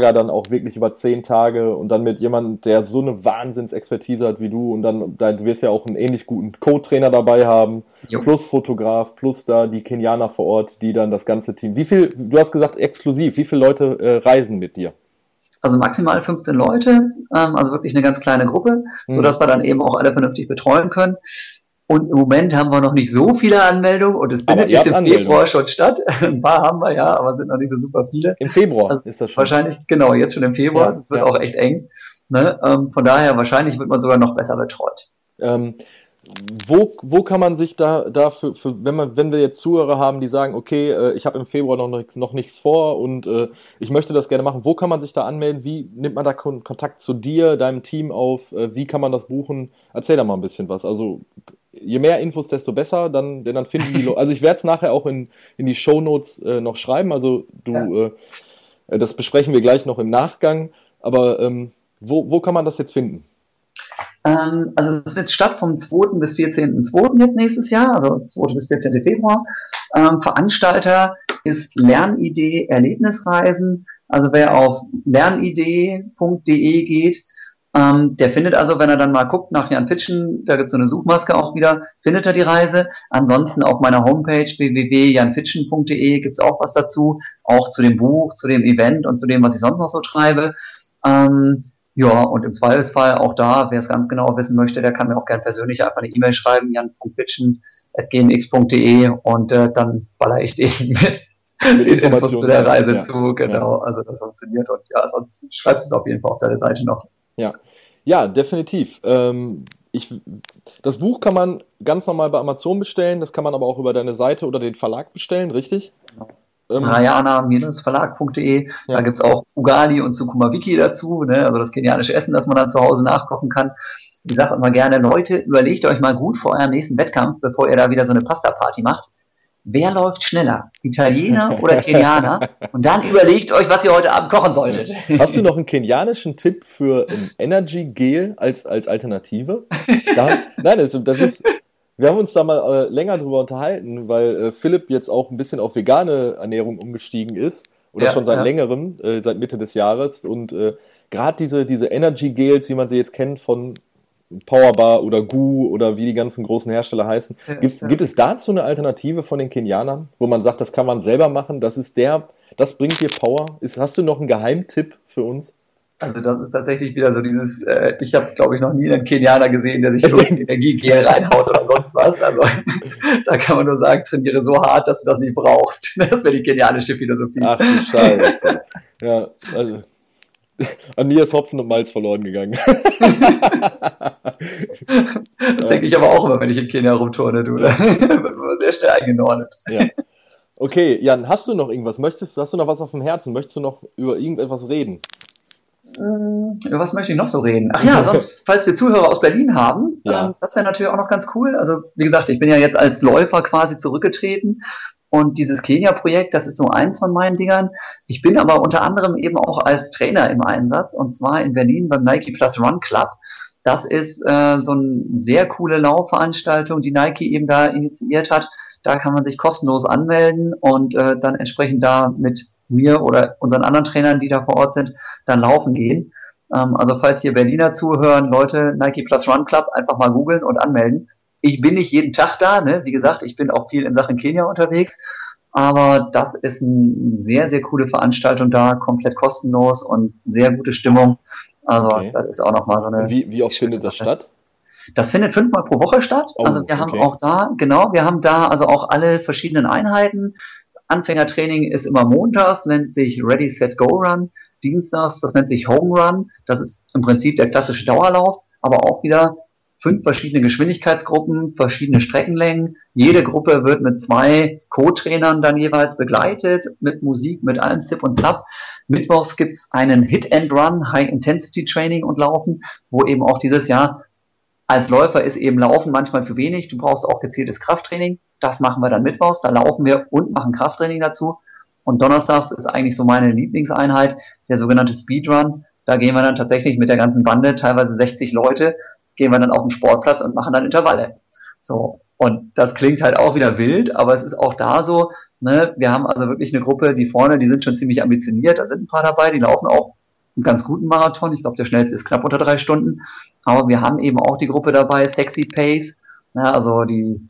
äh, dann auch wirklich über zehn Tage und dann mit jemandem, der so eine Wahnsinnsexpertise hat wie du und dann, du wirst ja auch einen ähnlich guten Co-Trainer dabei haben, jo. plus Fotograf, plus da die Kenianer vor Ort, die dann das ganze Team. Wie viel, du hast gesagt exklusiv, wie viele Leute äh, reisen mit dir? Also maximal 15 Leute, ähm, also wirklich eine ganz kleine Gruppe, so hm. dass wir dann eben auch alle vernünftig betreuen können Und im Moment haben wir noch nicht so viele Anmeldungen und es findet jetzt im Februar schon statt. *laughs* Ein paar haben wir ja, aber sind noch nicht so super viele. Im Februar also ist das schon. Wahrscheinlich, genau, jetzt schon im Februar. Es ja, wird ja. auch echt eng. Ne? Ähm, von daher, wahrscheinlich wird man sogar noch besser betreut. Ähm, wo, wo kann man sich da, da für, für, wenn man, wenn wir jetzt Zuhörer haben, die sagen, okay, äh, ich habe im Februar noch nichts, noch nichts vor und äh, ich möchte das gerne machen, wo kann man sich da anmelden? Wie nimmt man da Kon Kontakt zu dir, deinem Team auf? Äh, wie kann man das buchen? Erzähl da mal ein bisschen was. Also je mehr Infos, desto besser, dann, denn dann finden die *laughs* Leute. Also ich werde es nachher auch in, in die Show Notes äh, noch schreiben. Also du, ja. äh, das besprechen wir gleich noch im Nachgang. Aber ähm, wo, wo kann man das jetzt finden? Ähm, also es wird statt vom 2. bis 14.2. jetzt nächstes Jahr, also 2. bis 14. Februar. Ähm, Veranstalter ist Lernidee Erlebnisreisen. Also wer auf lernidee.de geht, ähm, der findet also, wenn er dann mal guckt nach Jan Fitschen, da gibt es so eine Suchmaske auch wieder, findet er die Reise. Ansonsten auf meiner Homepage www.janfitschen.de gibt es auch was dazu, auch zu dem Buch, zu dem Event und zu dem, was ich sonst noch so schreibe. Ähm, ja, und im Zweifelsfall auch da, wer es ganz genau wissen möchte, der kann mir auch gern persönlich einfach eine E-Mail schreiben, jan.bitchen.gmx.de und äh, dann baller ich den *laughs* mit, mit den Infos zu der Reise ja. zu. Genau, ja. also das funktioniert und ja, sonst schreibst du es auf jeden Fall auf deine Seite noch. Ja, ja, definitiv. Ähm, ich, das Buch kann man ganz normal bei Amazon bestellen, das kann man aber auch über deine Seite oder den Verlag bestellen, richtig? Genau ähm, Rayana-verlag.de. Ja. Da gibt's auch Ugali und Sukumawiki dazu, ne? also das kenianische Essen, das man dann zu Hause nachkochen kann. Ich sage immer gerne, Leute, überlegt euch mal gut vor eurem nächsten Wettkampf, bevor ihr da wieder so eine Pasta-Party macht. Wer läuft schneller? Italiener *laughs* oder Kenianer? Und dann überlegt euch, was ihr heute Abend kochen solltet. Hast du noch einen kenianischen Tipp für ein Energy Gel als, als Alternative? Da, nein, das, das ist, wir haben uns da mal äh, länger drüber unterhalten, weil äh, Philipp jetzt auch ein bisschen auf vegane Ernährung umgestiegen ist. Oder ja, schon seit ja. längerem, äh, seit Mitte des Jahres. Und äh, gerade diese, diese Energy Gels, wie man sie jetzt kennt von Powerbar oder Gu oder wie die ganzen großen Hersteller heißen. Ja, Gibt's, Gibt es dazu eine Alternative von den Kenianern, wo man sagt, das kann man selber machen, das ist der, das bringt dir Power? Ist, hast du noch einen Geheimtipp für uns? Also das ist tatsächlich wieder so dieses, äh, ich habe, glaube ich, noch nie einen Kenianer gesehen, der sich *laughs* irgendwie Energiegel reinhaut oder sonst was. Also *laughs* da kann man nur sagen, trainiere so hart, dass du das nicht brauchst. *laughs* Das wäre die kenianische Philosophie. Ach du Scheiße. Ja, also an mir ist Hopfen und Malz verloren gegangen. *laughs* das denke ich aber auch immer, wenn ich in Kenia rumturne, du. *laughs* Da wird man sehr schnell eingenordet. Ja. Okay, Jan, hast du noch irgendwas? Möchtest, hast du noch was auf dem Herzen? Möchtest du noch über irgendetwas reden? Über äh, was möchte ich noch so reden? Ach ja, *laughs* sonst, falls wir Zuhörer aus Berlin haben, ja. ähm, das wäre natürlich auch noch ganz cool. Also, wie gesagt, ich bin ja jetzt als Läufer quasi zurückgetreten. Und dieses Kenia-Projekt, das ist so eins von meinen Dingern. Ich bin aber unter anderem eben auch als Trainer im Einsatz und zwar in Berlin beim Nike Plus Run Club. Das ist äh, so eine sehr coole Laufveranstaltung, die Nike eben da initiiert hat. Da kann man sich kostenlos anmelden und äh, dann entsprechend da mit mir oder unseren anderen Trainern, die da vor Ort sind, dann laufen gehen. Ähm, also falls hier Berliner zuhören, Leute, Nike Plus Run Club, einfach mal googeln und anmelden. Ich bin nicht jeden Tag da, ne? wie gesagt, ich bin auch viel in Sachen Kenia unterwegs, aber das ist eine sehr, sehr coole Veranstaltung da, komplett kostenlos und sehr gute Stimmung. Also okay. das ist auch nochmal so eine. Wie, wie oft findet das statt? Das findet fünfmal pro Woche statt. Oh, also wir haben auch da, genau, wir haben da also auch alle verschiedenen Einheiten. Anfängertraining ist immer montags, nennt sich Ready, Set, Go Run. Dienstags, das nennt sich Home Run. Das ist im Prinzip der klassische Dauerlauf, aber auch wieder fünf verschiedene Geschwindigkeitsgruppen, verschiedene Streckenlängen. Jede Gruppe wird mit zwei Co-Trainern dann jeweils begleitet, mit Musik, mit allem Zip und Zap. Mittwochs gibt's einen Hit and Run, High Intensity Training und Laufen, wo eben auch dieses Jahr als Läufer ist eben Laufen manchmal zu wenig. Du brauchst auch gezieltes Krafttraining. Das machen wir dann mittwochs. Da laufen wir und machen Krafttraining dazu. Und donnerstags ist eigentlich so meine Lieblingseinheit, der sogenannte Speedrun. Da gehen wir dann tatsächlich mit der ganzen Bande, teilweise 60 Leute, gehen wir dann auf den Sportplatz und machen dann Intervalle. So. Und das klingt halt auch wieder wild, aber es ist auch da so, ne, wir haben also wirklich eine Gruppe, die vorne, die sind schon ziemlich ambitioniert, da sind ein paar dabei, die laufen auch einen ganz guten Marathon. Ich glaube, der schnellste ist knapp unter drei Stunden. Aber wir haben eben auch die Gruppe dabei, Sexy Pace, ja, also die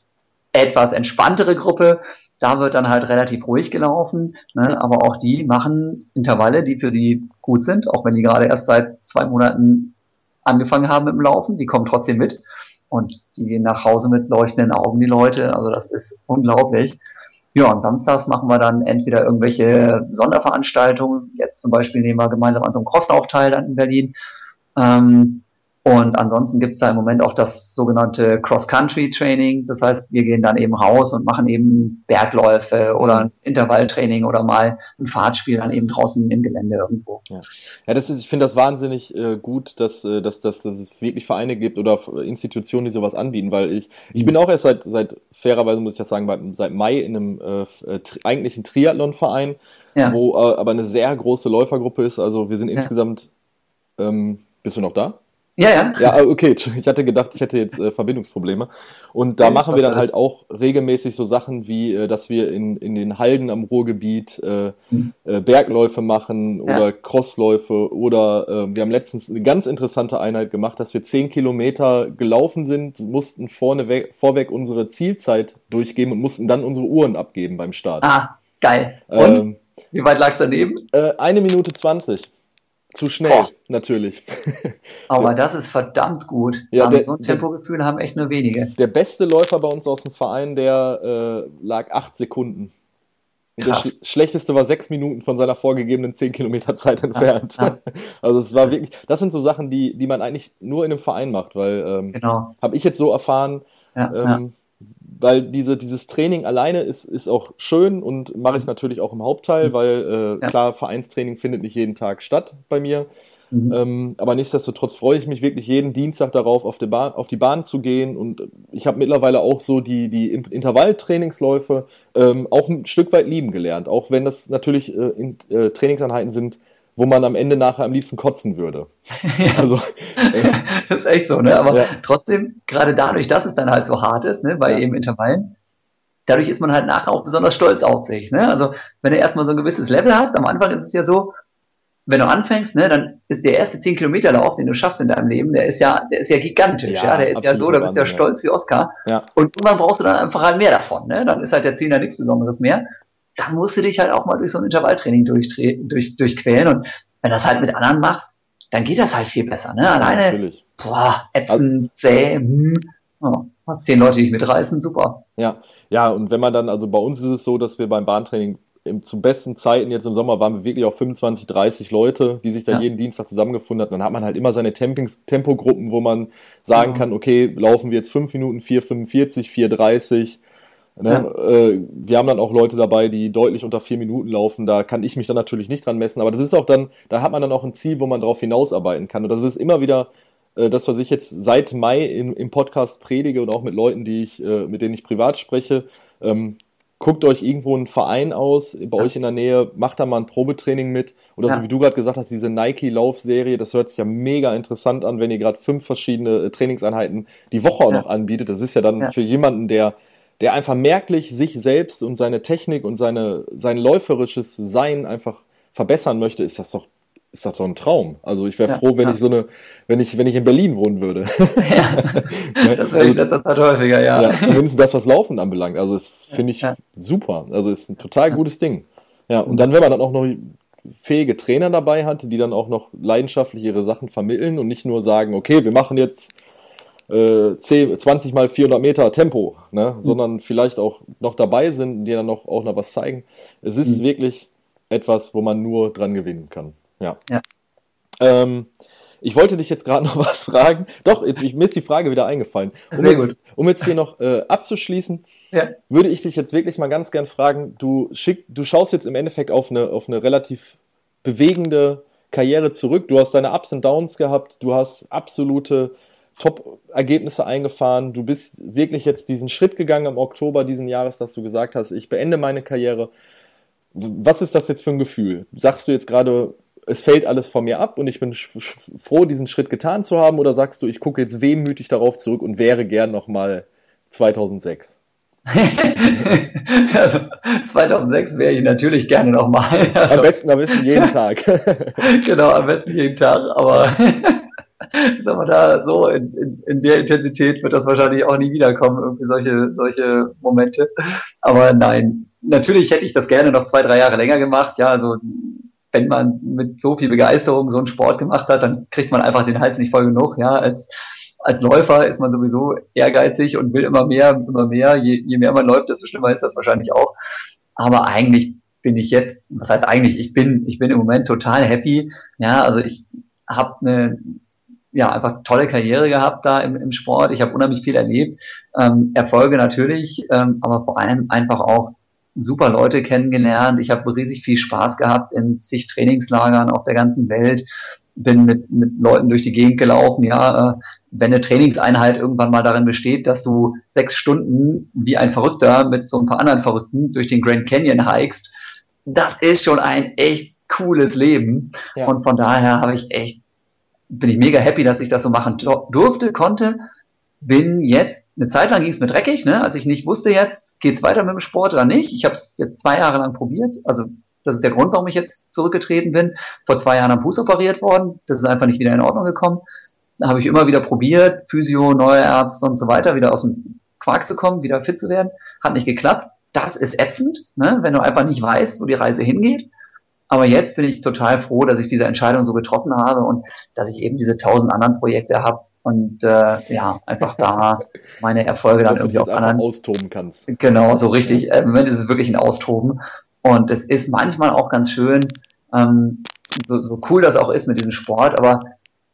etwas entspanntere Gruppe. Da wird dann halt relativ ruhig gelaufen, ne? aber auch die machen Intervalle, die für sie gut sind, auch wenn die gerade erst seit zwei Monaten angefangen haben mit dem Laufen, die kommen trotzdem mit. und die gehen nach Hause mit leuchtenden Augen, die Leute. Also das ist unglaublich. Ja, und samstags machen wir dann entweder irgendwelche Sonderveranstaltungen. Jetzt zum Beispiel nehmen wir gemeinsam an so einem Crosslauf teil dann in Berlin. Ähm, und ansonsten gibt's da im Moment auch das sogenannte Cross-Country-Training. Das heißt, wir gehen dann eben raus und machen eben Bergläufe oder ein Intervalltraining oder mal ein Fahrtspiel dann eben draußen im Gelände irgendwo. Ja, ja das ist, ich finde das wahnsinnig äh, gut, dass, äh, dass, dass, dass es wirklich Vereine gibt oder Institutionen, die sowas anbieten, weil ich, ich bin auch erst seit, seit fairerweise muss ich das sagen, seit Mai in einem äh, äh eigentlichen Triathlon-Verein, ja. wo äh, aber eine sehr große Läufergruppe ist. Also wir sind ja. insgesamt, ähm, bist du noch da? Ja, ja. Ja, ah, okay. Ich hatte gedacht, ich hätte jetzt äh, Verbindungsprobleme. Und da ja, machen wir dann halt auch regelmäßig so Sachen wie, äh, dass wir in, in den Halden am Ruhrgebiet äh, mhm. äh, Bergläufe machen oder ja. Crossläufe oder äh, wir haben letztens eine ganz interessante Einheit gemacht, dass wir zehn Kilometer gelaufen sind, mussten vorne weg, vorweg unsere Zielzeit durchgeben und mussten dann unsere Uhren abgeben beim Start. Ah, geil. Und? Ähm, Wie weit lag's daneben? Äh, eine Minute zwanzig. Zu schnell, Boah. natürlich. *laughs* Aber das ist verdammt gut. Ja, der, so ein Tempogefühl haben echt nur wenige. Der beste Läufer bei uns aus dem Verein, der äh, lag acht Sekunden. Und das Sch schlechteste war sechs Minuten von seiner vorgegebenen zehn Kilometer Zeit entfernt. Ja, ja. *laughs* Also es war wirklich, das sind so Sachen, die, die man eigentlich nur in einem Verein macht, weil ähm, genau. habe ich jetzt so erfahren, ja, ähm, weil diese, dieses Training alleine ist, ist auch schön und mache ich mhm. natürlich auch im Hauptteil, mhm. weil äh, ja. klar, Vereinstraining findet nicht jeden Tag statt bei mir. Mhm. Ähm, aber nichtsdestotrotz freue ich mich wirklich jeden Dienstag darauf, auf die Bahn, auf die Bahn zu gehen. Und ich habe mittlerweile auch so die, die Intervalltrainingsläufe ähm, auch ein Stück weit lieben gelernt. Auch wenn das natürlich äh, in, äh, Trainingseinheiten sind, wo man am Ende nachher am liebsten kotzen würde. *laughs* ja. Also, *laughs* das ist echt so, ne? Aber ja. trotzdem, gerade dadurch, dass es dann halt so hart ist, ne, bei ja. eben Intervallen, dadurch ist man halt nachher auch besonders stolz auf sich. Ne? Also wenn du erstmal so ein gewisses Level hast, am Anfang ist es ja so, wenn du anfängst, ne, dann ist der erste 10 Kilometer Lauf, den du schaffst in deinem Leben, der ist ja, der ist ja gigantisch, ja, ja der ist ja so, da bist du ja stolz wie Oscar. Ja. Und irgendwann brauchst du dann einfach halt mehr davon, ne? Dann ist halt der 10 da nichts Besonderes mehr dann musst du dich halt auch mal durch so ein Intervalltraining durch, durchquälen. Und wenn das halt mit anderen machst, dann geht das halt viel besser. Ne? Alleine, ja, boah, ätzend, zäh, hm, oh, hast zehn Leute, die dich mitreißen, super. Ja, ja, und wenn man dann, also bei uns ist es so, dass wir beim Bahntraining im, zu besten Zeiten, jetzt im Sommer, waren wir wirklich auf 25, 30 Leute, die sich da ja. jeden Dienstag zusammengefunden haben. Dann hat man halt immer seine Tempings, Tempogruppen, wo man sagen ja. kann, okay, laufen wir jetzt 5 Minuten, 4,45, 4,30 Ne? Ja. Äh, wir haben dann auch Leute dabei, die deutlich unter vier Minuten laufen. Da kann ich mich dann natürlich nicht dran messen. Aber das ist auch dann, da hat man dann auch ein Ziel, wo man darauf hinausarbeiten kann. Und das ist immer wieder äh, das, was ich jetzt seit Mai in, im Podcast predige und auch mit Leuten, die ich, äh, mit denen ich privat spreche. Ähm, guckt euch irgendwo einen Verein aus, bei ja. euch in der Nähe, macht da mal ein Probetraining mit. Oder ja. so wie du gerade gesagt hast, diese Nike-Laufserie, das hört sich ja mega interessant an, wenn ihr gerade fünf verschiedene äh, Trainingseinheiten die Woche auch noch anbietet. Das ist ja dann für jemanden, der der einfach merklich sich selbst und seine Technik und seine, sein läuferisches Sein einfach verbessern möchte, ist das doch ist das doch ein Traum. Also ich wäre ja, froh, wenn ja. ich so eine, wenn ich, wenn ich in Berlin wohnen würde. *laughs* Ja, das wäre ich in letzter Zeit häufiger, ja. ja. Zumindest das, was Laufen anbelangt. Also das finde ich super. Also ist ein total gutes Ding. Ja, und dann, wenn man dann auch noch fähige Trainer dabei hat, die dann auch noch leidenschaftlich ihre Sachen vermitteln und nicht nur sagen, okay, wir machen jetzt äh, 10, 20 mal 400 Meter Tempo, ne? Mhm. sondern vielleicht auch noch dabei sind, die dann noch, auch noch was zeigen. Es ist mhm. wirklich etwas, wo man nur dran gewinnen kann. Ja. ja. Ähm, ich wollte dich jetzt gerade *laughs* noch was fragen. Doch, jetzt, mir ist die Frage wieder eingefallen. Um, Sehr jetzt, gut. um jetzt hier noch äh, abzuschließen, ja. würde ich dich jetzt wirklich mal ganz gern fragen, du, schick, du schaust jetzt im Endeffekt auf eine, auf eine relativ bewegende Karriere zurück. Du hast deine Ups und Downs gehabt, du hast absolute Top-Ergebnisse eingefahren. Du bist wirklich jetzt diesen Schritt gegangen im Oktober diesen Jahres, dass du gesagt hast, ich beende meine Karriere. Was ist das jetzt für ein Gefühl? Sagst du jetzt gerade, es fällt alles von mir ab und ich bin froh, diesen Schritt getan zu haben? Oder sagst du, ich gucke jetzt wehmütig darauf zurück und wäre gern nochmal 2006? *laughs* also 2006 wäre ich natürlich gerne nochmal. *laughs* Also, am besten, am besten jeden Tag. *laughs* genau, am besten jeden Tag, aber sagen wir da, so in, in, in der Intensität wird das wahrscheinlich auch nie wiederkommen, irgendwie solche, solche Momente. Aber nein, natürlich hätte ich das gerne noch zwei, drei Jahre länger gemacht. Ja, also wenn man mit so viel Begeisterung so einen Sport gemacht hat, dann kriegt man einfach den Hals nicht voll genug, ja, als als Läufer ist man sowieso ehrgeizig und will immer mehr, immer mehr. Je, je mehr man läuft, desto schlimmer ist das wahrscheinlich auch. Aber eigentlich bin ich jetzt, was heißt eigentlich, ich bin, ich bin im Moment total happy. Ja, also ich habe eine ja, einfach tolle Karriere gehabt da im, im Sport. Ich habe unheimlich viel erlebt. Ähm, Erfolge natürlich, ähm, aber vor allem einfach auch super Leute kennengelernt. Ich habe riesig viel Spaß gehabt in zig Trainingslagern auf der ganzen Welt. Bin mit, mit Leuten durch die Gegend gelaufen. Ja, äh, wenn eine Trainingseinheit irgendwann mal darin besteht, dass du sechs Stunden wie ein Verrückter mit so ein paar anderen Verrückten durch den Grand Canyon hikest, das ist schon ein echt cooles Leben. Ja. Und von daher habe ich echt, bin ich mega happy, dass ich das so machen durfte, konnte. Bin jetzt, eine Zeit lang ging es mir dreckig, ne? als ich nicht wusste jetzt, geht's weiter mit dem Sport oder nicht. Ich habe es jetzt zwei Jahre lang probiert. Also das ist der Grund, warum ich jetzt zurückgetreten bin. Vor zwei Jahren am Fuß operiert worden. Das ist einfach nicht wieder in Ordnung gekommen. Da habe ich immer wieder probiert, Physio, neue Ärzte und so weiter, wieder aus dem Quark zu kommen, wieder fit zu werden. Hat nicht geklappt. Das ist ätzend, ne? wenn du einfach nicht weißt, wo die Reise hingeht. Aber jetzt bin ich total froh, dass ich diese Entscheidung so getroffen habe und dass ich eben diese tausend anderen Projekte habe und äh, ja, einfach da *laughs* meine Erfolge dann dass irgendwie auch anderen austoben kannst. Genau, so richtig. Äh, Im Moment ist es wirklich ein Austoben und es ist manchmal auch ganz schön, ähm, so, so cool das auch ist mit diesem Sport, aber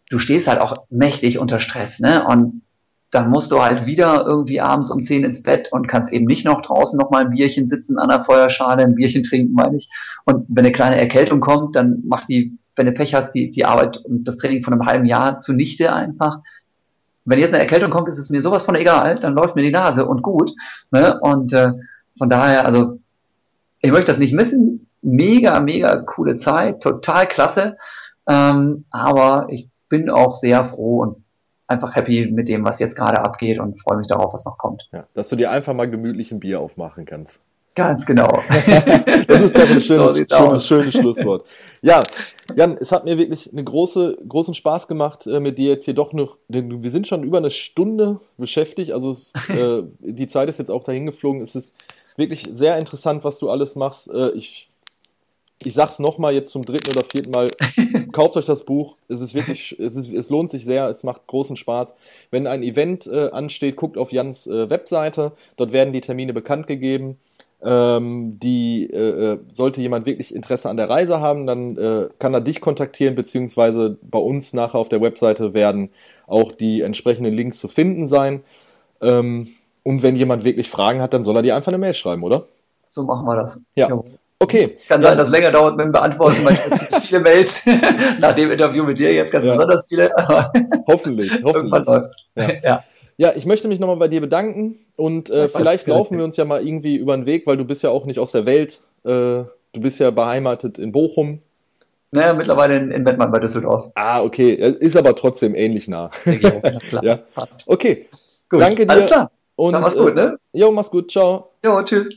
du stehst halt auch mächtig unter Stress, ne? Und dann musst du halt wieder irgendwie abends um 10 ins Bett und kannst eben nicht noch draußen noch mal ein Bierchen sitzen an der Feuerschale, ein Bierchen trinken, meine ich. Und wenn eine kleine Erkältung kommt, dann macht die, wenn du Pech hast, die, die Arbeit und das Training von einem halben Jahr zunichte einfach. Wenn jetzt eine Erkältung kommt, ist es mir sowas von egal, dann läuft mir die Nase und gut. Ne? Und äh, von daher, also ich möchte das nicht missen. Mega, mega coole Zeit, total klasse. Ähm, aber ich bin auch sehr froh und einfach happy mit dem, was jetzt gerade abgeht und freue mich darauf, was noch kommt. Ja, dass du dir einfach mal gemütlich ein Bier aufmachen kannst. Ganz genau. *laughs* das ist doch ein *laughs* schönes, so schönes, schönes, Schlusswort. Ja, Jan, es hat mir wirklich einen große, großen Spaß gemacht, äh, mit dir jetzt hier doch noch, denn wir sind schon über eine Stunde beschäftigt, also es, *laughs* äh, die Zeit ist jetzt auch dahin geflogen. Es ist wirklich sehr interessant, was du alles machst. Äh, ich ich sag's nochmal jetzt zum dritten oder vierten Mal, *laughs* kauft euch das Buch. Es ist wirklich, es, ist, es lohnt sich sehr, es macht großen Spaß. Wenn ein Event äh, ansteht, guckt auf Jans äh, Webseite, dort werden die Termine bekannt gegeben. Ähm, die äh, äh sollte jemand wirklich Interesse an der Reise haben, dann äh, kann er dich kontaktieren, beziehungsweise bei uns nachher auf der Webseite werden auch die entsprechenden Links zu finden sein. Ähm, und wenn jemand wirklich Fragen hat, dann soll er dir einfach eine Mail schreiben, oder? So machen wir das. Ja. ja. Okay. Kann sein, dass es länger dauert mit dem Beantworten. Manchmal viele Mails. *laughs* Nach dem Interview mit dir jetzt ganz ja. besonders viele. hoffentlich, *laughs* hoffentlich. Irgendwann läuft's. Ja. *laughs* ja. Ja, ich möchte mich nochmal bei dir bedanken und äh, vielleicht laufen wir uns ja mal irgendwie über den Weg, weil du bist ja auch nicht aus der Welt. Äh, du bist ja beheimatet in Bochum. Naja, mittlerweile in, in Bettmann bei Düsseldorf. Ah, okay. Ist aber trotzdem ähnlich nah. Ja, klar. ja. Passt. Okay. Gut. Danke dir. Alles klar. Und, Dann mach's gut, ne? Äh, jo, mach's gut. Ciao. Jo, tschüss.